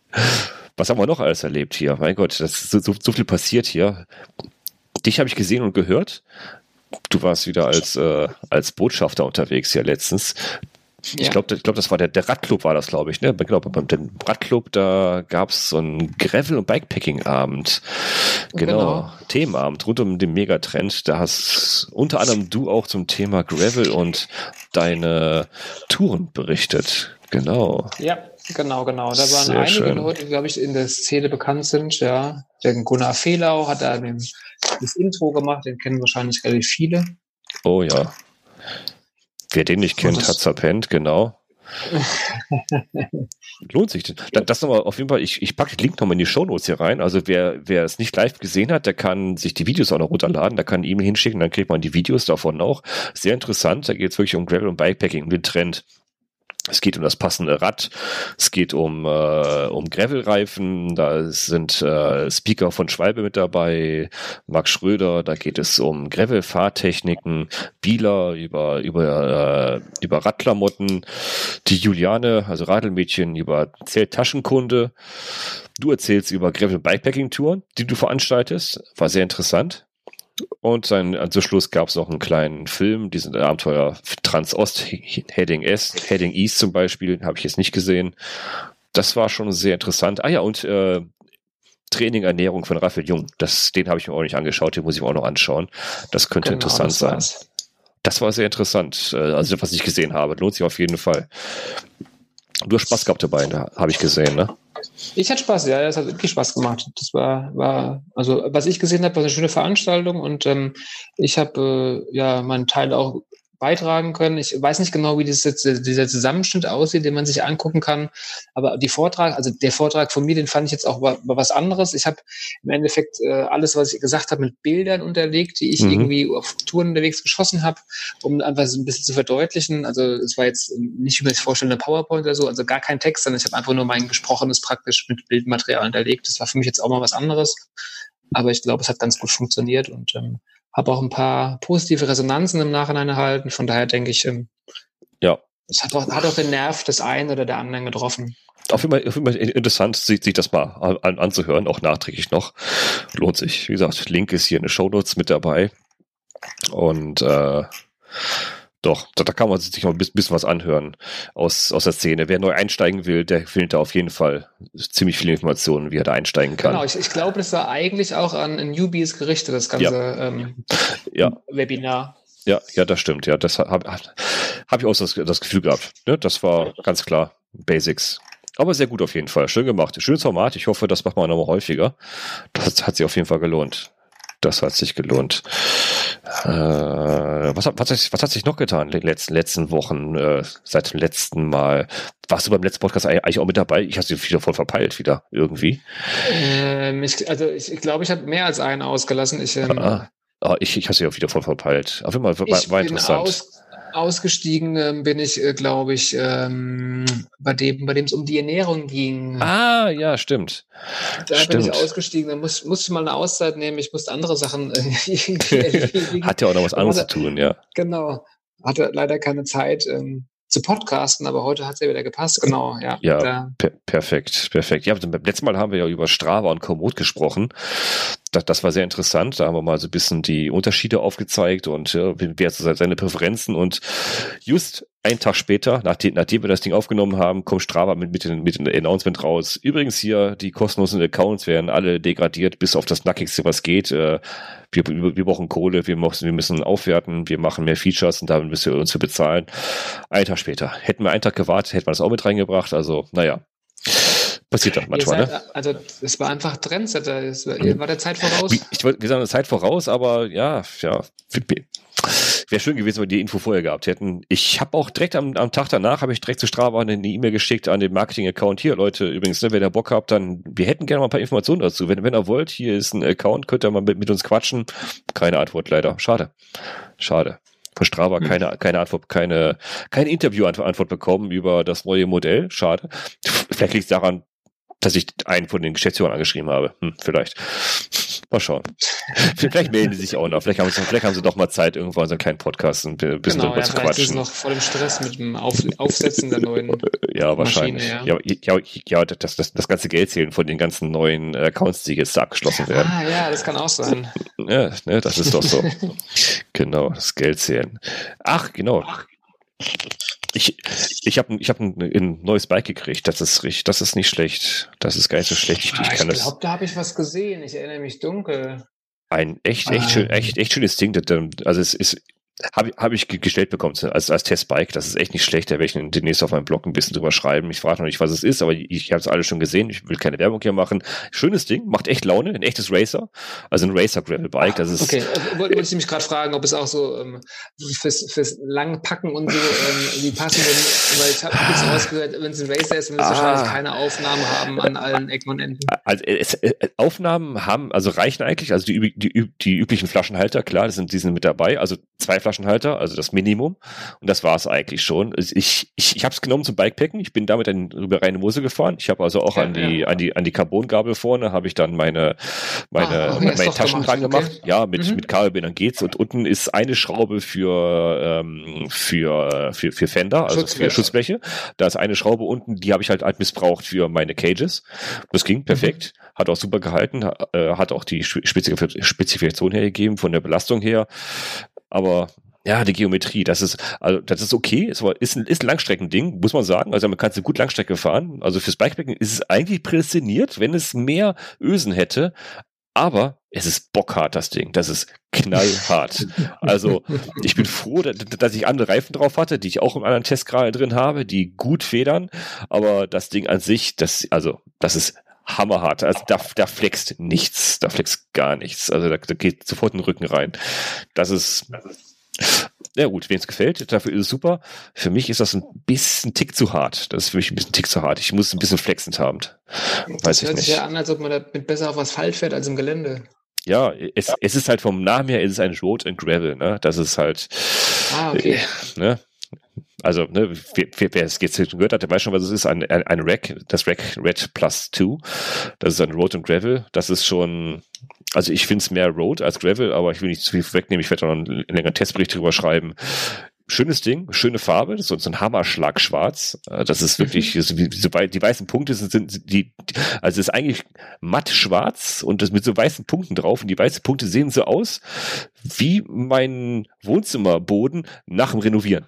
Speaker 1: Was haben wir noch alles erlebt hier? Mein Gott, das ist so, so, so viel passiert hier. Dich habe ich gesehen und gehört. Du warst wieder als, äh, als Botschafter unterwegs hier letztens. Ich glaube, ich glaub, das war der, der Radclub, war das, glaube ich. Ne? Glaube, beim dem Radclub, da gab es so einen Gravel- und Bikepacking-Abend. Genau, genau. Themenabend rund um den Megatrend. Da hast unter anderem du auch zum Thema Gravel und deine Touren berichtet. Genau.
Speaker 2: Ja, genau, genau. Da waren Sehr einige schön. Leute, die, glaube ich, in der Szene bekannt sind. Ja, der Gunnar Fehlau hat da den, das Intro gemacht, den kennen wahrscheinlich relativ viele.
Speaker 1: Oh ja. Wer den nicht kennt, hat zerpennt, genau. Lohnt sich. Das nochmal auf jeden Fall, ich, ich packe den Link nochmal in die Shownotes hier rein. Also wer, wer es nicht live gesehen hat, der kann sich die Videos auch noch runterladen, der kann eine E-Mail hinschicken, dann kriegt man die Videos davon auch. Sehr interessant, da geht es wirklich um Gravel und Bikepacking, um den Trend. Es geht um das passende Rad, es geht um, äh, um Gravelreifen, da sind äh, Speaker von Schwalbe mit dabei, Max Schröder, da geht es um Gravel-Fahrtechniken, Bieler über, über, äh, über Radklamotten, die Juliane, also Radelmädchen, über Zelttaschenkunde. Du erzählst über Gravel-Bikepacking-Touren, die du veranstaltest, war sehr interessant. Und dann zum Schluss gab es noch einen kleinen Film, diesen Abenteuer Transost, Heading S, Heading East zum Beispiel, habe ich jetzt nicht gesehen. Das war schon sehr interessant. Ah ja, und äh, Training, Ernährung von Raphael Jung. Das, den habe ich mir auch nicht angeschaut, den muss ich mir auch noch anschauen. Das könnte genau, interessant das sein. Das war sehr interessant. Äh, also, was ich gesehen habe, lohnt sich auf jeden Fall. Du hast Spaß gehabt dabei, da habe ich gesehen, ne?
Speaker 2: Ich hatte Spaß, ja, es hat wirklich Spaß gemacht. Das war, war, also was ich gesehen habe, war eine schöne Veranstaltung und ähm, ich habe äh, ja meinen Teil auch beitragen können. Ich weiß nicht genau, wie dieses, dieser Zusammenschnitt aussieht, den man sich angucken kann. Aber die Vortrag, also der Vortrag von mir, den fand ich jetzt auch was anderes. Ich habe im Endeffekt äh, alles, was ich gesagt habe, mit Bildern unterlegt, die ich mhm. irgendwie auf Touren unterwegs geschossen habe, um einfach so ein bisschen zu verdeutlichen. Also es war jetzt nicht, wie man sich vorstellt, eine PowerPoint oder so, also gar kein Text, sondern ich habe einfach nur mein Gesprochenes praktisch mit Bildmaterial unterlegt. Das war für mich jetzt auch mal was anderes. Aber ich glaube, es hat ganz gut funktioniert und ähm, habe auch ein paar positive Resonanzen im Nachhinein erhalten. Von daher denke ich, ähm,
Speaker 1: ja.
Speaker 2: es hat auch, hat auch den Nerv des einen oder der anderen getroffen.
Speaker 1: Auf jeden Fall, auf jeden Fall interessant, sich, sich das mal an, anzuhören, auch nachträglich noch. Lohnt sich. Wie gesagt, Link ist hier in den Show Notes mit dabei. Und äh, doch, da, da kann man sich noch ein bisschen was anhören aus, aus der Szene. Wer neu einsteigen will, der findet da auf jeden Fall ziemlich viele Informationen, wie er da einsteigen kann.
Speaker 2: Genau, ich, ich glaube, das war eigentlich auch an Newbies gerichtet, das ganze
Speaker 1: ja.
Speaker 2: Ähm,
Speaker 1: ja.
Speaker 2: Webinar.
Speaker 1: Ja, ja, das stimmt. Ja, das habe hab ich auch das, das Gefühl gehabt. Ne? Das war ganz klar Basics. Aber sehr gut auf jeden Fall. Schön gemacht. Schönes Format. Ich hoffe, das macht man nochmal häufiger. Das hat sich auf jeden Fall gelohnt. Das hat sich gelohnt. Äh, was, hat, was, hat, was hat sich noch getan in den letzten, letzten Wochen, äh, seit dem letzten Mal? Warst du beim letzten Podcast eigentlich auch mit dabei? Ich habe sie wieder voll verpeilt, wieder irgendwie.
Speaker 2: Ähm, ich, also ich, ich glaube, ich habe mehr als einen ausgelassen. Ich, ähm,
Speaker 1: ah, ah, ich, ich habe sie auch wieder voll verpeilt. Auf jeden Fall war, war interessant.
Speaker 2: Aus, ausgestiegen ähm, bin ich, äh, glaube ich, ähm, bei dem, bei dem es um die Ernährung ging.
Speaker 1: Ah, ja, stimmt.
Speaker 2: Da
Speaker 1: stimmt.
Speaker 2: bin ich ausgestiegen. Da muss, musste ich mal eine Auszeit nehmen. Ich musste andere Sachen. Äh,
Speaker 1: Hat ja auch noch was anderes zu tun, ja.
Speaker 2: Genau. Hatte leider keine Zeit. Ähm, zu podcasten, aber heute hat es ja wieder gepasst, genau, ja.
Speaker 1: Ja, per perfekt, perfekt. Ja, beim letzten Mal haben wir ja über Strava und Komoot gesprochen. Das, das war sehr interessant. Da haben wir mal so ein bisschen die Unterschiede aufgezeigt und ja, wer hat seine Präferenzen und just einen Tag später, nachdem, nachdem wir das Ding aufgenommen haben, kommt Strava mit, mit, dem, mit dem Announcement raus. Übrigens hier, die kostenlosen Accounts werden alle degradiert, bis auf das Nackigste, was geht. Äh, wir, wir brauchen Kohle, wir müssen, wir müssen aufwerten, wir machen mehr Features und damit müssen wir uns für bezahlen. Einen Tag später. Hätten wir einen Tag gewartet, hätten wir das auch mit reingebracht. Also, naja. Passiert doch manchmal,
Speaker 2: seid, ne? Also es war einfach Trendsetter, es war, war der Zeit voraus.
Speaker 1: Ich wollte, wir sagen eine Zeit voraus, aber ja, ja. Wäre schön gewesen, wenn wir die Info vorher gehabt hätten. Ich habe auch direkt am, am Tag danach, habe ich direkt zu Strava eine E-Mail geschickt an den Marketing-Account. Hier, Leute, übrigens, ne, wenn ihr Bock habt, dann, wir hätten gerne mal ein paar Informationen dazu. Wenn, wenn ihr wollt, hier ist ein Account, könnt ihr mal mit, mit uns quatschen. Keine Antwort leider. Schade. Schade von Strava hm. keine, keine Antwort, keine, keine Interview-Antwort bekommen über das neue Modell. Schade. Vielleicht liegt es daran, dass ich einen von den Geschäftsführern angeschrieben habe. Hm, vielleicht. Mal schauen. vielleicht melden sie sich auch noch. Vielleicht haben, sie, vielleicht haben sie doch mal Zeit, irgendwann so einen kleinen Podcast ein bisschen
Speaker 2: genau,
Speaker 1: darüber
Speaker 2: ja,
Speaker 1: zu
Speaker 2: vielleicht
Speaker 1: quatschen.
Speaker 2: ist noch voll im Stress mit dem Auf, Aufsetzen der neuen
Speaker 1: Ja, wahrscheinlich.
Speaker 2: Maschine,
Speaker 1: ja, ja, ja das, das, das ganze Geld zählen von den ganzen neuen Accounts, die jetzt da abgeschlossen werden.
Speaker 2: Ah, ja, das kann auch sein.
Speaker 1: Ja, ne, das ist doch so. genau, das Geld zählen. Ach, genau. Ich, ich habe ich hab ein, ein neues Bike gekriegt. Das ist richtig, das ist nicht schlecht. Das ist gar nicht so schlecht. Ich,
Speaker 2: Ah,
Speaker 1: ich
Speaker 2: ich
Speaker 1: kann
Speaker 2: glaube, da habe ich was gesehen. Ich erinnere mich dunkel.
Speaker 1: Ein echt, echt schön,
Speaker 2: Ah.
Speaker 1: echt, echt schönes Ding. Ähm, Also es ist, habe hab ich ge- gestellt bekommen als, als Testbike. Das ist echt nicht schlecht. Da werde ich demnächst auf meinem Blog ein bisschen drüber schreiben. Ich frage noch nicht, was es ist, aber ich, ich habe es alle schon gesehen. Ich will keine Werbung hier machen. Schönes Ding, macht echt Laune. Ein echtes Racer. Also ein Racer Gravel Bike. Das ist,
Speaker 2: Okay, äh, wollte ich mich gerade fragen, ob es auch so ähm, fürs, fürs Langpacken und so ähm, die passenden, weil ich habe jetzt rausgehört, wenn es ein Racer ist, dann wird es
Speaker 1: Ah.
Speaker 2: wahrscheinlich keine Aufnahmen haben an allen Ecken und Enden.
Speaker 1: Also es, äh, Aufnahmen haben, also reichen eigentlich, also die, die, die üblichen Flaschenhalter, klar, das sind, die sind mit dabei, also zwei Flaschenhalter, also das Minimum. Und das war es eigentlich schon. Also Ich, ich, ich habe es genommen zum Bikepacken, ich bin damit dann über reine Mose gefahren. Ich habe also auch
Speaker 2: Ja,
Speaker 1: an die,
Speaker 2: ja.
Speaker 1: an die, an die Carbongabel vorne, habe ich dann meine, meine,
Speaker 2: Ah,
Speaker 1: meine Taschen
Speaker 2: gemacht,
Speaker 1: dran gemacht.
Speaker 2: okay.
Speaker 1: Ja, mit,
Speaker 2: Mhm.
Speaker 1: mit Kabelbindern geht's. Und unten ist eine Schraube für, ähm, für, für, für Fender, also für
Speaker 2: Schutzbleche.
Speaker 1: Da ist eine Schraube unten, die habe ich halt, halt missbraucht für meine Cages. Das ging perfekt, hat auch super gehalten, ha- äh, hat auch die Spezif- Spezifikation hergegeben von der Belastung her. Aber ja, die Geometrie, das ist, also das ist okay, ist, aber- ist ein, ist ein Langstreckending, muss man sagen. Also man kann es gut Langstrecke fahren. Also fürs Bikepacken ist es eigentlich prädestiniert, wenn es mehr Ösen hätte. Aber es ist bockhart, das Ding. Das ist knallhart. Also ich bin froh, dass, dass ich andere Reifen drauf hatte, die ich auch im anderen Test gerade drin habe, die gut federn. Aber das Ding an sich, das, also, das ist hammerhart. Also da, da flext nichts. Da flext gar nichts. Also da, da geht sofort in den Rücken rein. Das ist, ja gut, wem es gefällt, dafür ist es super. Für mich ist das ein bisschen Tick zu hart. Das ist für mich ein bisschen Tick zu hart. Ich muss es ein bisschen flexend haben. Weiß
Speaker 2: Das
Speaker 1: ich
Speaker 2: hört sich
Speaker 1: nicht.
Speaker 2: ja an, als ob man damit besser auf Asphalt fährt als im Gelände.
Speaker 1: Ja, es, es ist halt vom Namen her, es ist ein Road and Gravel, ne? Das ist halt,
Speaker 2: Ah, okay.
Speaker 1: ne? Also, ne, wer, wer, es jetzt gehört hat, der weiß schon, was es ist. Ein, ein, ein Rack, das Rack Red Plus 2. Das ist ein Road and Gravel. Das ist schon, also ich finde es mehr Road als Gravel, aber ich will nicht zu viel wegnehmen. Ich werde da noch einen längeren Testbericht drüber schreiben. Schönes Ding, schöne Farbe, das ist so ein Hammerschlag schwarz. Äh, Das ist wirklich, wei- die weißen Punkte sind, sind die, also es ist eigentlich matt schwarz und das mit so weißen Punkten drauf und die weißen Punkte sehen so aus wie mein Wohnzimmerboden nach dem Renovieren.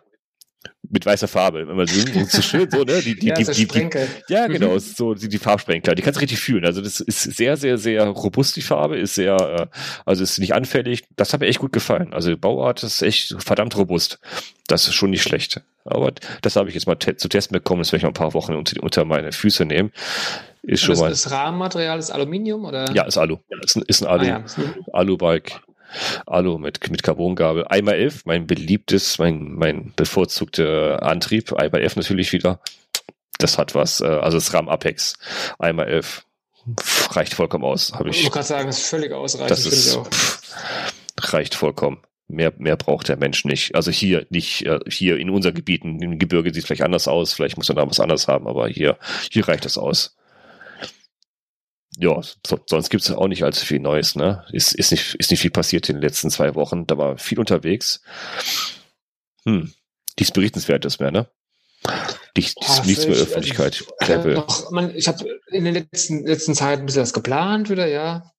Speaker 1: Mit weißer Farbe. Immer so, so schön, so, ne? Die, die,
Speaker 2: ja,
Speaker 1: die, die, die, ja, genau,
Speaker 2: Mhm.
Speaker 1: ist so die, die Farbsprenkler, die kannst du richtig fühlen. Also das ist sehr, sehr, sehr robust, die Farbe, ist sehr, äh, also ist nicht anfällig. Das hat mir echt gut gefallen. Also die Bauart ist echt verdammt robust. Das ist schon nicht schlecht. Aber das habe ich jetzt mal te zu testen bekommen, das werde ich noch ein paar Wochen unter, meine Füße nehmen. Ist schon
Speaker 2: Das,
Speaker 1: mal.
Speaker 2: das Rahmenmaterial ist Aluminium oder?
Speaker 1: Ja, ist Alu. Ist ein, ist ein Alu,
Speaker 2: Ah, ja.
Speaker 1: Alu-Bike. Alu mit, mit Carbongabel. Einmal 11, mein beliebtes, mein, mein bevorzugter Antrieb. Einmal 11 natürlich wieder. Das hat was. Äh, also das RAM Apex. Einmal 11. Reicht vollkommen aus. Hab ich,
Speaker 2: ich kann sagen, ist völlig ausreichend.
Speaker 1: Das ist, pff, reicht vollkommen. Mehr, mehr braucht der Mensch nicht. Also hier nicht, äh, hier in unseren Gebieten, im Gebirge sieht es vielleicht anders aus, vielleicht muss er da was anderes haben, aber hier, hier reicht das aus ja, so, sonst gibt es auch nicht allzu viel Neues, ne? Ist, ist, nicht, ist nicht viel passiert in den letzten zwei Wochen. Da war viel unterwegs. Hm, nichts Berichtenswertes mehr, ne? Nicht,
Speaker 2: Ja,
Speaker 1: nichts mehr Öffentlichkeit.
Speaker 2: Äh, noch, man, ich habe in der letzten, letzten Zeit ein bisschen was geplant wieder, ja.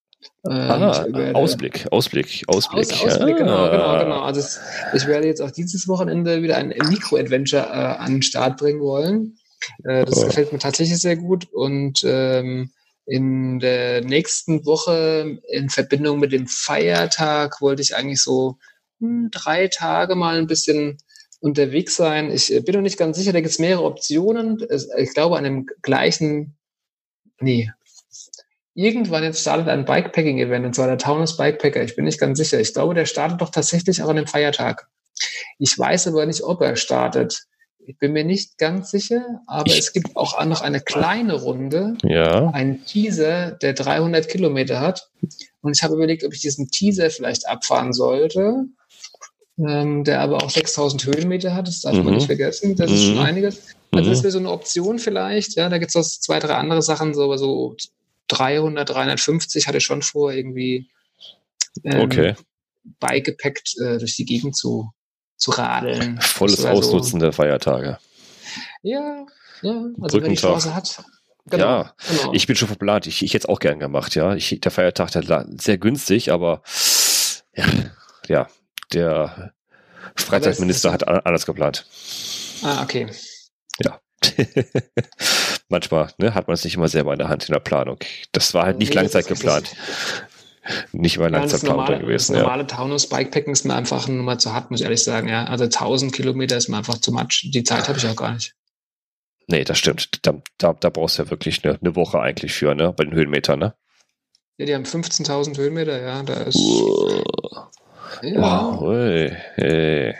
Speaker 2: Ähm,
Speaker 1: Ah,
Speaker 2: werde-
Speaker 1: Ausblick, Ausblick, Ausblick.
Speaker 2: Aus, Ausblick, genau, genau,
Speaker 1: Ah.
Speaker 2: genau. Also es, ich werde jetzt auch dieses Wochenende wieder ein Mikro-Adventure äh, an den Start bringen wollen. Äh, das
Speaker 1: Oh.
Speaker 2: gefällt mir tatsächlich sehr gut und ähm, in der nächsten Woche in Verbindung mit dem Feiertag wollte ich eigentlich so hm, drei Tage mal ein bisschen unterwegs sein. Ich äh, bin noch nicht ganz sicher, da gibt es mehrere Optionen. Ich glaube, an dem gleichen, nee, irgendwann jetzt startet ein Bikepacking-Event, und zwar der Taunus Bikepacker. Ich bin nicht ganz sicher. Ich glaube, der startet doch tatsächlich auch an dem Feiertag. Ich weiß aber nicht, ob er startet. Ich bin mir nicht ganz sicher, aber
Speaker 1: Ich-
Speaker 2: es gibt auch noch eine kleine Runde,
Speaker 1: Ja,
Speaker 2: einen Teaser, der 300 Kilometer hat. Und ich habe überlegt, ob ich diesen Teaser vielleicht abfahren sollte, ähm, der aber auch 6000 Höhenmeter hat. Das darf man
Speaker 1: Mhm.
Speaker 2: nicht vergessen. Das ist
Speaker 1: Mhm.
Speaker 2: schon einiges. Also das
Speaker 1: mhm.
Speaker 2: wäre so eine Option vielleicht. Ja, da gibt es noch zwei, drei andere Sachen, so, aber so 300, 350 hatte ich schon vor, irgendwie ähm,
Speaker 1: okay.
Speaker 2: beigepackt äh, durch die Gegend zu, zu radeln.
Speaker 1: Volles
Speaker 2: Das wär so-
Speaker 1: Ausnutzen der Feiertage.
Speaker 2: Ja, ja, also wer die. Chance hat. Genau,
Speaker 1: Ja,
Speaker 2: genau.
Speaker 1: Ich bin schon verplant. Ich, ich hätte es auch gern gemacht, ja. Ich, der Feiertag, der sehr günstig, aber ja, ja der Freizeitminister hat anders geplant.
Speaker 2: ah, okay.
Speaker 1: Ja. Manchmal ne, hat man es nicht immer selber in der Hand in der Planung. Das war halt nicht
Speaker 2: Nee,
Speaker 1: Langzeit
Speaker 2: das ist-
Speaker 1: geplant. Nicht mal
Speaker 2: Ja, das
Speaker 1: Langzeitplanung
Speaker 2: normale,
Speaker 1: gewesen.
Speaker 2: das normale Taunus Bikepacken ist mir einfach eine Nummer zu hart, muss ich ehrlich sagen. Ja, also 1000 Kilometer ist mir einfach zu much. Die Zeit habe ich auch gar nicht.
Speaker 1: Nee, das stimmt. Da, da, da brauchst du ja wirklich eine, eine Woche eigentlich für, ne? Bei den Höhenmetern, ne?
Speaker 2: Ja, die haben 15.000 Höhenmeter, ja, da ist.
Speaker 1: Wow.
Speaker 2: Ja,
Speaker 1: Ui, hey.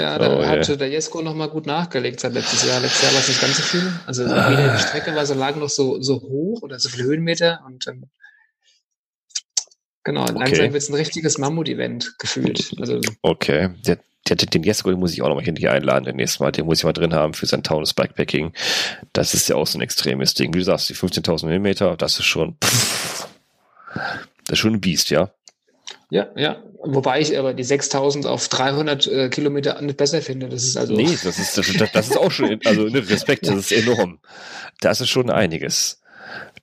Speaker 2: ja da
Speaker 1: Oh,
Speaker 2: hat
Speaker 1: ja.
Speaker 2: der Jesko noch mal gut nachgelegt seit letztes Jahr. Letztes Jahr war es nicht ganz so viel. Also weder die Strecke war so lang noch so, so hoch oder so viele Höhenmeter und dann. Genau, langsam
Speaker 1: Okay.
Speaker 2: wird es ein richtiges Mammut-Event gefühlt. Also
Speaker 1: Okay. Der, der, den Jesko, muss ich auch noch mal hier einladen, den nächsten Mal. Den muss ich mal drin haben für sein Taunus Bikepacking. Das ist ja auch so ein extremes Ding. Wie du sagst, die 15.000 Höhenmeter, das ist schon, pff, das ist schon ein Biest, ja.
Speaker 2: Ja, ja. Wobei ich aber die 6000 auf 300 äh, Kilometer nicht besser finde. Das ist also.
Speaker 1: Nee, das ist, das, das, das ist auch schon, also ne, Respekt, das ist enorm. Das ist schon einiges.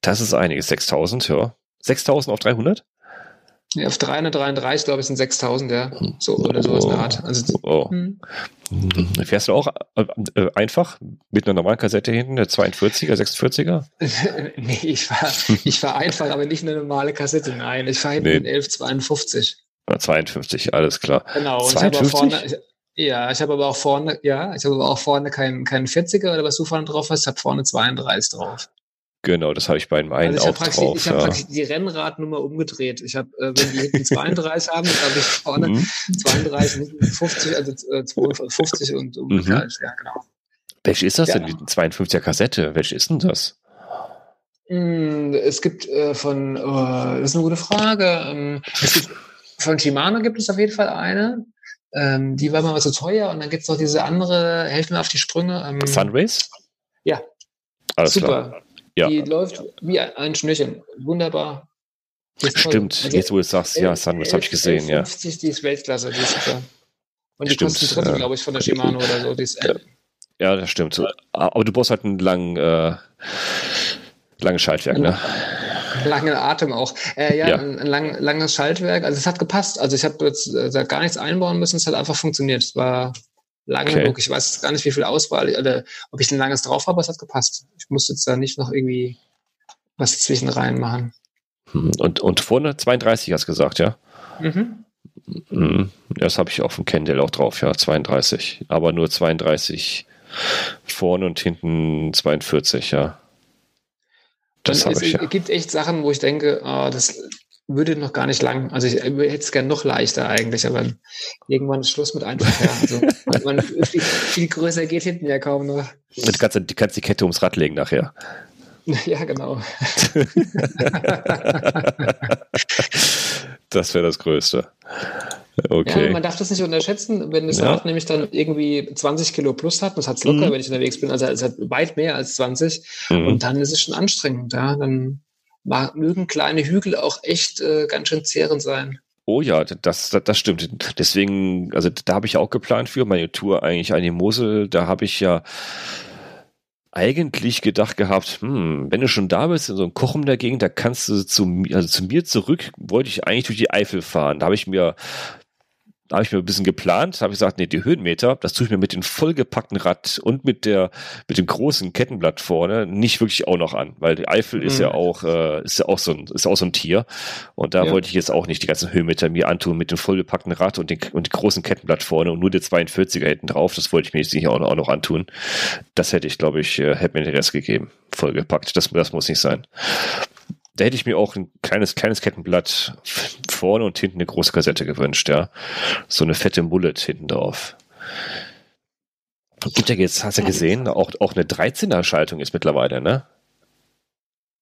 Speaker 1: Das ist einiges. 6000, ja. 6000 auf 300?
Speaker 2: Ja, auf 333, glaube ich, sind 6000, ja. So, oder sowas in der Art. Also,
Speaker 1: Oh.
Speaker 2: hm.
Speaker 1: Fährst du auch äh, äh, einfach mit einer normalen Kassette hinten, der 42er, 46er?
Speaker 2: nee, ich fahre ich fahr einfach, aber nicht eine normale Kassette. Nein, ich fahre hinten
Speaker 1: Nee.
Speaker 2: den 1152.
Speaker 1: Ah, 52, alles klar.
Speaker 2: Genau. Und ich habe auch
Speaker 1: 52?
Speaker 2: vorne. Ja, ich habe aber auch vorne, ja, ich habe aber auch vorne keinen keinen 40er oder was du vorne drauf hast, ich habe vorne 32 drauf.
Speaker 1: Genau, das habe ich bei dem einen
Speaker 2: Also ich habe
Speaker 1: auch
Speaker 2: praktisch,
Speaker 1: drauf.
Speaker 2: ich hab
Speaker 1: ja.
Speaker 2: praktisch die Rennradnummer umgedreht. Ich habe, äh, wenn die hinten 32 haben, dann habe ich vorne
Speaker 1: Mhm.
Speaker 2: 32, hinten 50, also äh, 52 und umgekehrt. Ja, genau.
Speaker 1: Welche ist das
Speaker 2: Ja.
Speaker 1: denn? Die 52er Kassette. Welche ist denn das?
Speaker 2: Mm, Es gibt äh, von, oh, das ist eine gute Frage. Ähm, gibt, von Shimano gibt es auf jeden Fall eine. Ähm, die war mal so teuer und dann gibt es noch diese andere, helft mir auf die Sprünge. Ähm,
Speaker 1: Sunrace?
Speaker 2: Ja.
Speaker 1: Alles
Speaker 2: super.
Speaker 1: klar. Ja.
Speaker 2: Die läuft wie ein Schnürchen. Wunderbar.
Speaker 1: Stimmt,
Speaker 2: Also
Speaker 1: jetzt wo du es sagst, ja, Sunrace habe ich gesehen, ja.
Speaker 2: 50, die ist Weltklasse, die ist super. Und die
Speaker 1: Stimmt,
Speaker 2: kosten trotzdem,
Speaker 1: ja.
Speaker 2: glaube ich, von der Shimano oder so. Die ist, äh,
Speaker 1: Ja, das stimmt. Aber du brauchst halt einen langen, äh, langes Schaltwerk, ne?
Speaker 2: langen Atem auch. Äh, ja,
Speaker 1: Ja.
Speaker 2: ein, ein lang, langes Schaltwerk. Also es hat gepasst. Also ich habe jetzt äh, gar nichts einbauen müssen. Es hat einfach funktioniert. Es war lang
Speaker 1: Okay.
Speaker 2: genug. Ich weiß gar nicht, wie viel Auswahl oder ob ich ein langes drauf habe, aber es hat gepasst. Ich musste jetzt da nicht noch irgendwie was zwischen rein machen.
Speaker 1: Hm, Und, und vorne 32 hast du gesagt, ja?
Speaker 2: Mhm.
Speaker 1: Mhm. Das habe ich auf dem Kendall auch drauf, ja, 32. Aber nur 32 vorne und hinten 42, ja. Das habe
Speaker 2: es
Speaker 1: ich ja.
Speaker 2: gibt echt Sachen, wo ich denke, ah, das würde noch gar nicht lang. Also ich hätte es gerne noch leichter eigentlich, aber irgendwann ist Schluss mit einfach. Ja. Also man, viel, viel, größer geht hinten ja kaum noch.
Speaker 1: Du kannst, du kannst die Kette ums Rad legen nachher.
Speaker 2: Ja, genau.
Speaker 1: das wäre das Größte. Okay.
Speaker 2: Ja, man darf das nicht unterschätzen, wenn das ja. Rad nämlich dann irgendwie 20 Kilo plus hat, das hat es locker, mhm. wenn ich unterwegs bin, also es hat weit mehr als 20 mhm. und dann ist es schon anstrengend, ja, dann mögen kleine Hügel auch echt äh, ganz schön zehrend sein.
Speaker 1: Oh ja, das, das, das stimmt. Deswegen, also da habe ich auch geplant für meine Tour eigentlich an die Mosel. Da habe ich ja eigentlich gedacht gehabt, hm, wenn du schon da bist in so einem Kochen dagegen, da kannst du zu, also zu mir zurück, wollte ich eigentlich durch die Eifel fahren. Da habe ich mir da habe ich mir ein bisschen geplant, habe ich gesagt, nee, die Höhenmeter, das tue ich mir mit dem vollgepackten Rad und mit der mit dem großen Kettenblatt vorne nicht wirklich auch noch an, weil die Eifel mhm. ist ja auch äh, ist ja auch so ein ist auch so ein Tier und da ja. wollte ich jetzt auch nicht die ganzen Höhenmeter mir antun mit dem vollgepackten Rad und den und dem großen Kettenblatt vorne und nur der 42er hinten drauf, das wollte ich mir jetzt nicht auch noch, auch noch antun. Das hätte ich, glaube ich, äh, hätte mir den Rest gegeben, vollgepackt. Das das muss nicht sein da hätte ich mir auch ein kleines, kleines Kettenblatt vorne und hinten eine große Kassette gewünscht, ja. So eine fette Mullet hinten drauf. Gibt ja jetzt, hast du ja gesehen, auch, auch eine 13er Schaltung ist mittlerweile, ne?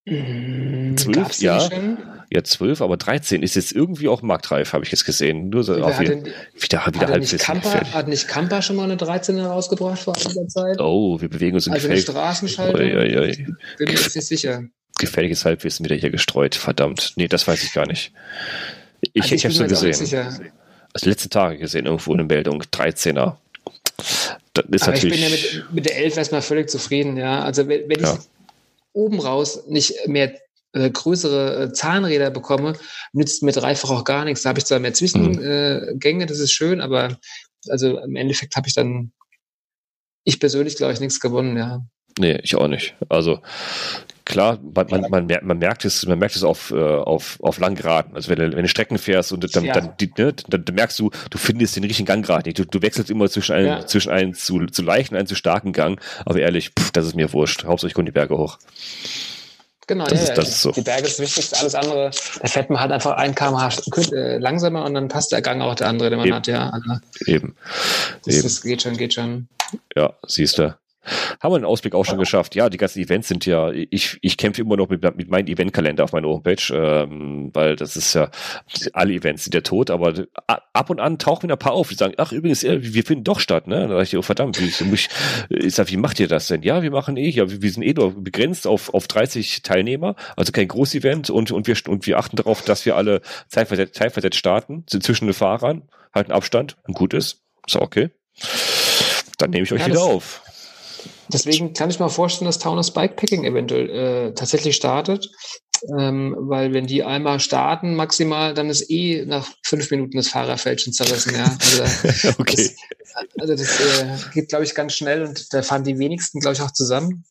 Speaker 2: Mm, 12, ja. Schon?
Speaker 1: Ja, 12, aber 13 ist jetzt irgendwie auch marktreif, habe ich jetzt gesehen. Nur so auf
Speaker 2: wieder, wieder, wieder halb nicht Kampa, Hat nicht Kampa schon mal eine 13er rausgebracht vor einiger Zeit?
Speaker 1: Oh, wir bewegen uns in
Speaker 2: Also eine Straßenschaltung? Oi, oi, oi. Bin mir jetzt nicht sicher
Speaker 1: gefährliches Halbwissen wieder hier gestreut. Verdammt. Nee, das weiß ich gar nicht. Ich, also ich, ich habe so gesehen. Also letzten Tage gesehen, irgendwo eine Meldung, 13er.
Speaker 2: Das ist Aber natürlich. Ich bin ja mit, mit der 11 erstmal völlig zufrieden, ja. Also wenn, wenn ja. ich oben raus nicht mehr äh, größere äh, Zahnräder bekomme, nützt mir dreifach auch gar nichts. Da habe ich zwar mehr Zwischengänge, mhm. äh, das ist schön, aber also im Endeffekt habe ich dann ich persönlich, glaube ich, nichts gewonnen, ja.
Speaker 1: Nee, ich auch nicht. Also klar, man, man, man, merkt, man merkt es, man merkt es auf, äh, auf, auf Langgeraden. Also wenn du, wenn du Strecken fährst und dann, ja. dann, die, ne, dann, dann, merkst du, du findest den richtigen Ganggrad nicht. Du, du wechselst immer zwischen einem, ja. zwischen einem zu, zu leichten und einem zu starken Gang. Aber ehrlich, pff, das ist mir wurscht. Hauptsache ich komme die Berge hoch.
Speaker 2: Genau, das ja, ist, das ist so. die Berge ist wichtig, alles andere, da fährt man halt einfach ein kmh äh, langsamer und dann passt der Gang auch der andere, den man Eben. hat, ja. Also,
Speaker 1: Eben.
Speaker 2: Das, Eben. das geht schon, geht schon.
Speaker 1: Ja, siehst du. Haben wir den Ausblick auch schon geschafft. Ja, die ganzen Events sind ja, ich, ich kämpfe immer noch mit, mit meinem Eventkalender auf meiner Homepage, ähm, weil das ist ja, alle Events sind ja tot, aber ab und an tauchen wieder ein paar auf, die sagen, ach übrigens, wir finden doch statt, ne? Da dachte ich, oh verdammt, wie, ich, ich sag, wie macht ihr das denn? Ja, wir machen eh, ja, wir sind eh nur begrenzt auf, auf 30 Teilnehmer, also kein Großevent und, und wir, und wir achten darauf, dass wir alle zeitversetzt, zeitversetzt starten, zwischen den Fahrern, halten Abstand und gut ist. So, okay. Dann nehme ich euch ja, wieder auf.
Speaker 2: Deswegen kann ich mir vorstellen, dass Taunus Bikepacking eventuell äh, tatsächlich startet. Ähm, weil wenn die einmal starten, maximal, dann ist eh nach fünf Minuten das Fahrerfeld schon zerrissen. Ja. Also,
Speaker 1: okay.
Speaker 2: Das, also das äh, geht, glaube ich, ganz schnell und da fahren die wenigsten, glaube ich, auch zusammen.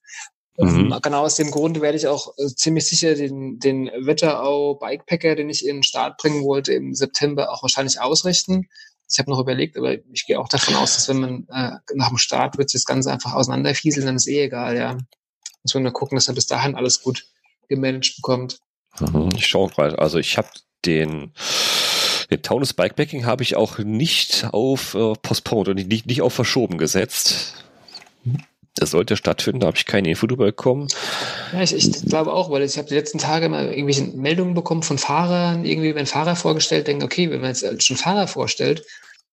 Speaker 2: Mhm. Ähm, genau aus dem Grund werde ich auch äh, ziemlich sicher den, den Wetterau Bikepacker, den ich in den Start bringen wollte, im September auch wahrscheinlich ausrichten. Ich habe noch überlegt, aber ich gehe auch davon aus, dass wenn man äh, nach dem Start wird, das Ganze einfach auseinanderfieseln, dann ist eh egal, ja. Muss man nur gucken, dass er bis dahin alles gut gemanagt bekommt.
Speaker 1: Mhm, ich schaue mal. Also ich habe den den Taunus Bikepacking habe ich auch nicht auf äh, postponed und nicht, nicht auf verschoben gesetzt. Das sollte stattfinden, da habe ich keine Info drüber bekommen.
Speaker 2: Ja, ich, ich glaube auch, weil ich habe die letzten Tage mal irgendwelche Meldungen bekommen von Fahrern, irgendwie wenn Fahrer vorgestellt, denken, okay, wenn man jetzt schon Fahrer vorstellt,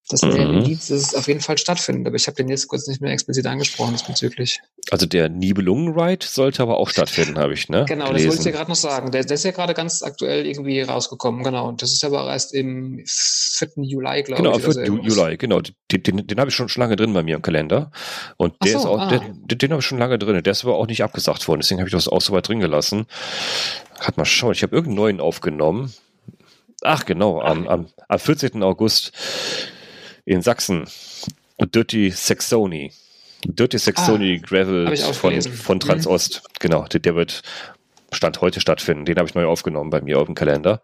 Speaker 2: das wäre mhm. ein Indiz, dass es auf jeden Fall stattfindet. Aber ich habe den jetzt kurz nicht mehr explizit angesprochen diesbezüglich.
Speaker 1: Also der Nibelungen-Ride sollte aber auch stattfinden, habe ich, ne?
Speaker 2: Genau, gelesen. das wollte ich dir gerade noch sagen. Der, der, ist ja gerade ganz aktuell irgendwie rausgekommen, genau. Und das ist aber erst im 4. Juli, glaube
Speaker 1: genau, ich. Genau, 4. Juli, genau. Den, den, den habe ich schon, schon lange drin bei mir im Kalender. Und der so, ist auch, ah. der, den habe ich schon lange drin. Der ist aber auch nicht abgesagt worden. Deswegen habe ich das auch so weit drin gelassen. Hat mal schauen. Ich habe irgendeinen neuen aufgenommen. Ach, genau, am, am, am 14. August in Sachsen. Dirty Saxony. Dirty Saxony ah, Gravel von, von Transost. Mhm. Genau, der, der, wird Stand heute stattfinden. Den habe ich neu aufgenommen bei mir auf dem Kalender.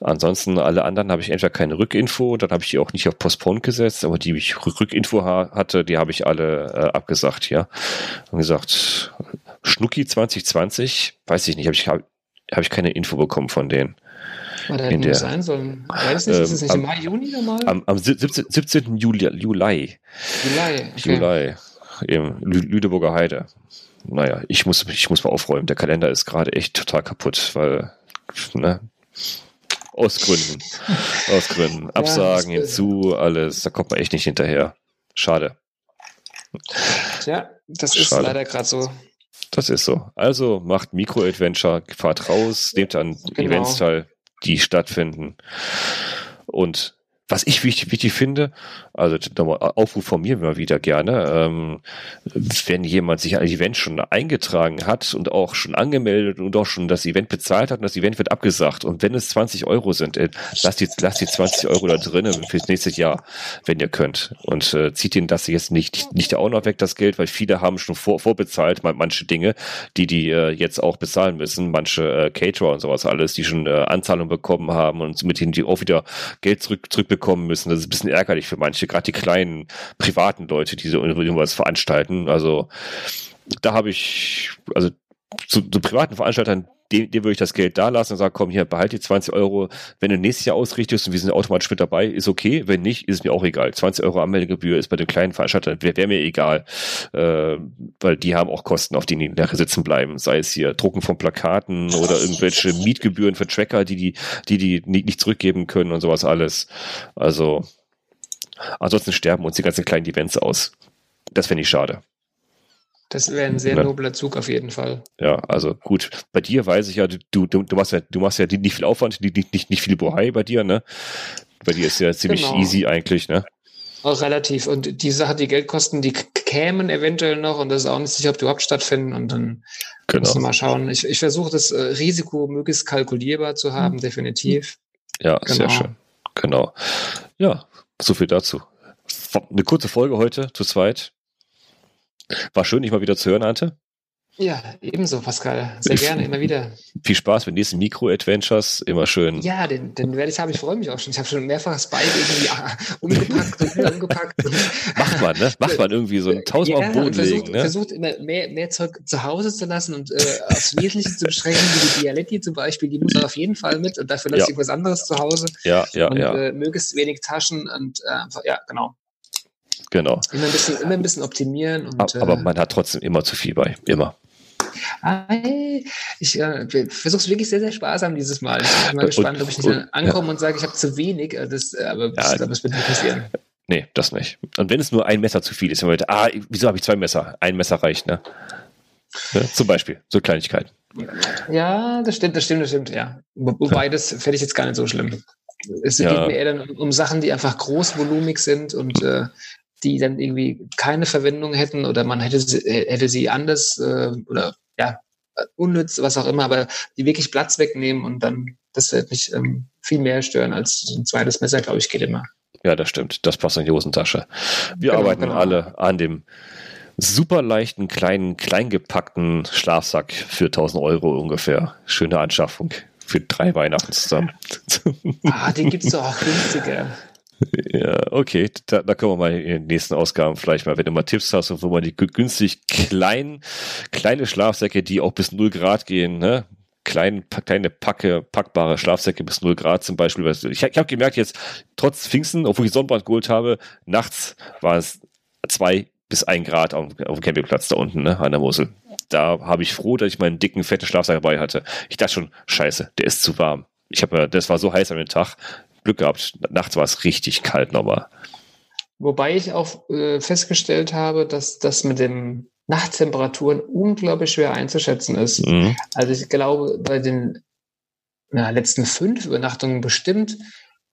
Speaker 1: Ansonsten alle anderen habe ich entweder keine Rückinfo, dann habe ich die auch nicht auf Postpone gesetzt, aber die ich Rückinfo hatte, die habe ich alle äh, abgesagt, ja. Und gesagt, Schnucki 2020, weiß ich nicht, habe ich, hab, hab ich keine Info bekommen von denen.
Speaker 2: Was hätte das sein sollen? Weiß nicht, ähm, ist es nicht am, im Mai, Juni
Speaker 1: nochmal? Am, am 17, 17. Juli, Juli.
Speaker 2: Juli,
Speaker 1: okay. Juli. Im Lüdeburger Heide. Naja, ich muss, ich muss mal aufräumen. Der Kalender ist gerade echt total kaputt, weil, ne? Aus Gründen. Aus Gründen. Absagen ja, hinzu, alles. Da kommt man echt nicht hinterher. Schade.
Speaker 2: Ja, das ist Schade. leider gerade so.
Speaker 1: Das ist so. Also macht Mikro-Adventure, fahrt raus, nehmt an genau. Events teil, die stattfinden. Und was ich wichtig, wichtig finde, also nochmal Aufruf von mir immer wieder gerne, ähm, wenn jemand sich ein Event schon eingetragen hat und auch schon angemeldet und auch schon das Event bezahlt hat und das Event wird abgesagt und wenn es 20 Euro sind, äh, lasst die, lasst die 20 Euro da drinnen fürs nächste Jahr, wenn ihr könnt. Und äh, zieht ihnen das jetzt nicht, nicht auch noch weg, das Geld, weil viele haben schon vor, vorbezahlt, manche Dinge, die die äh, jetzt auch bezahlen müssen, manche äh, Caterer und sowas alles, die schon äh, Anzahlung bekommen haben und mit denen die auch wieder Geld zurück, zurückbekommen bekommen müssen. Das ist ein bisschen ärgerlich für manche, gerade die kleinen privaten Leute, die so irgendwas veranstalten. Also da habe ich, also zu, zu privaten Veranstaltern, dem, dem würde ich das Geld da lassen und sagen, komm hier, behalte die 20 Euro. Wenn du nächstes Jahr ausrichtest und wir sind automatisch mit dabei, ist okay. Wenn nicht, ist mir auch egal. 20 Euro Anmeldegebühr ist bei den kleinen Veranstaltern, wäre wär mir egal, äh, weil die haben auch Kosten, auf denen die nachher sitzen bleiben. Sei es hier Drucken von Plakaten oder irgendwelche Mietgebühren für Tracker, die die, die, die nicht zurückgeben können und sowas alles. Also, ansonsten sterben uns die ganzen kleinen Events aus. Das fände ich schade.
Speaker 2: Das wäre ein sehr ja. nobler Zug auf jeden Fall.
Speaker 1: Ja, also gut. Bei dir weiß ich ja, du, du, du machst ja, du machst ja nicht viel Aufwand, nicht, nicht, nicht viel Bohai bei dir, ne? Bei dir ist ja ziemlich genau. easy eigentlich, ne?
Speaker 2: Auch relativ. Und die Sache, die Geldkosten, die kämen eventuell noch und das ist auch nicht sicher, ob die überhaupt stattfinden. Und dann genau. müssen wir mal schauen. Ich, ich versuche das äh, Risiko möglichst kalkulierbar zu haben, mhm. definitiv.
Speaker 1: Ja, genau. sehr schön. Genau. Ja, so viel dazu. Eine kurze Folge heute zu zweit. War schön, dich mal wieder zu hören, Ante.
Speaker 2: Ja, ebenso, Pascal. Sehr gerne, immer wieder.
Speaker 1: Viel Spaß mit nächsten Mikro-Adventures, immer schön.
Speaker 2: Ja, den, den werde ich haben, ich freue mich auch schon. Ich habe schon mehrfach das Bike irgendwie ah, umgepackt und wieder umgepackt.
Speaker 1: Macht man, ne? Macht man irgendwie so ein tausendmal ja, Boden
Speaker 2: versucht,
Speaker 1: legen, ne?
Speaker 2: Versucht immer mehr, mehr Zeug zu Hause zu lassen und äh, aufs Wesentliche zu beschränken, wie die Dialetti zum Beispiel, die muss auf jeden Fall mit und dafür lasse ja. ich was anderes zu Hause.
Speaker 1: Ja, ja,
Speaker 2: und,
Speaker 1: ja.
Speaker 2: Äh, möglichst wenig Taschen und äh, ja, genau.
Speaker 1: Genau.
Speaker 2: Immer ein bisschen, immer ein bisschen optimieren. Und,
Speaker 1: aber, äh, man hat trotzdem immer zu viel bei. Immer.
Speaker 2: Ich äh, versuche es wirklich sehr, sehr sparsam dieses Mal. Ich bin mal gespannt, und, ob ich nicht und, ankomme ja. und sage, ich habe zu wenig. Äh, das, äh, aber ja, das wird nicht passieren.
Speaker 1: Nee, das nicht. Und wenn es nur ein Messer zu viel ist, dann wird, ah, wieso habe ich zwei Messer? Ein Messer reicht, ne? Ja, zum Beispiel, so Kleinigkeiten.
Speaker 2: Ja, das stimmt, das stimmt, das stimmt, ja. Wobei, das fände ich jetzt gar nicht so schlimm. Es geht mir eher dann um, um, Sachen, die einfach großvolumig sind und äh, die dann irgendwie keine Verwendung hätten oder man hätte sie, hätte sie anders äh, oder ja, unnütz, was auch immer, aber die wirklich Platz wegnehmen und dann, das wird mich ähm, viel mehr stören als ein zweites Messer, glaube ich, geht immer.
Speaker 1: Ja, das stimmt. Das passt in die Hosentasche. Wir genau, arbeiten genau. alle an dem super leichten, kleinen, kleingepackten Schlafsack für 1000 Euro ungefähr. Schöne Anschaffung für drei Weihnachten zusammen.
Speaker 2: Ah, den gibt's doch auch günstiger.
Speaker 1: Ja, okay, da, da können wir mal in den nächsten Ausgaben vielleicht mal, wenn du mal Tipps hast, wo man die günstig kleinen, kleine Schlafsäcke, die auch bis 0 Grad gehen, ne? Klein, kleine Packe, packbare Schlafsäcke bis 0 Grad zum Beispiel. Ich, ich habe gemerkt jetzt, trotz Pfingsten, obwohl ich Sonnenbrand geholt habe, nachts war es zwei bis ein Grad auf, auf dem Campingplatz da unten, ne, an der Mosel. Da habe ich froh, dass ich meinen dicken, fetten Schlafsack dabei hatte. Ich dachte schon, scheiße, der ist zu warm. Ich habe, das war so heiß an dem Tag. Glück gehabt. Nachts war es richtig kalt nochmal.
Speaker 2: Wobei ich auch äh, festgestellt habe, dass das mit den Nachttemperaturen unglaublich schwer einzuschätzen ist. Mhm. Also ich glaube, bei den na, letzten fünf Übernachtungen bestimmt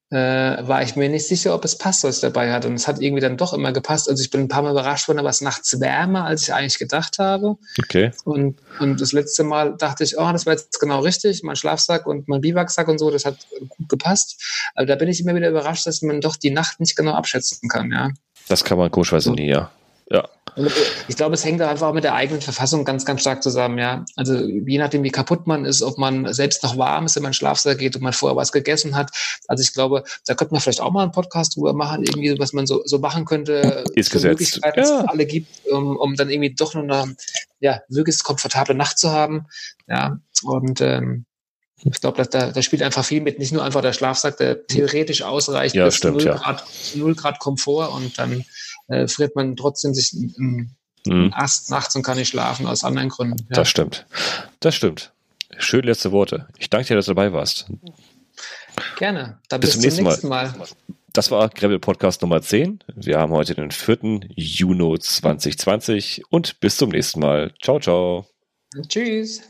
Speaker 2: äh, war ich mir nicht sicher, ob es passt, was ich dabei hatte. Und es hat irgendwie dann doch immer gepasst. Also ich bin ein paar Mal überrascht worden, aber es nachts wärmer, als ich eigentlich gedacht habe.
Speaker 1: Okay.
Speaker 2: Und, und das letzte Mal dachte ich, oh, das war jetzt genau richtig. Mein Schlafsack und mein Biwaksack und so, das hat gut gepasst. Aber da bin ich immer wieder überrascht, dass man doch die Nacht nicht genau abschätzen kann, ja.
Speaker 1: Das kann man komischerweise nie, ja. Ja.
Speaker 2: Ich glaube, es hängt einfach auch mit der eigenen Verfassung ganz, ganz stark zusammen, ja. Also je nachdem, wie kaputt man ist, ob man selbst noch warm ist, wenn man Schlafsaal geht und man vorher was gegessen hat. Also ich glaube, da könnte man vielleicht auch mal einen Podcast drüber machen, irgendwie, was man so, so machen könnte.
Speaker 1: Ist gesetzt.
Speaker 2: Ja. es alle gibt, um, um dann irgendwie doch noch eine ja, wirklich komfortable Nacht zu haben. Ja. Und ähm, Ich glaube, da, da spielt einfach viel mit, nicht nur einfach der Schlafsack, der theoretisch ausreicht
Speaker 1: ja,
Speaker 2: bis
Speaker 1: stimmt,
Speaker 2: 0,
Speaker 1: ja.
Speaker 2: Grad, 0 Grad Komfort und dann äh, friert man trotzdem sich im,
Speaker 1: Mhm.
Speaker 2: Ast nachts und kann nicht schlafen aus anderen Gründen. Ja.
Speaker 1: Das stimmt. Das stimmt. Schön letzte Worte. Ich danke dir, dass du dabei warst.
Speaker 2: Gerne. Dann
Speaker 1: Bis
Speaker 2: bis, zum
Speaker 1: nächsten
Speaker 2: nächsten Mal.
Speaker 1: Das war Gravel Podcast Nummer 10. Wir haben heute den 4. Juni 2020 und bis zum nächsten Mal. Ciao, ciao.
Speaker 2: Tschüss.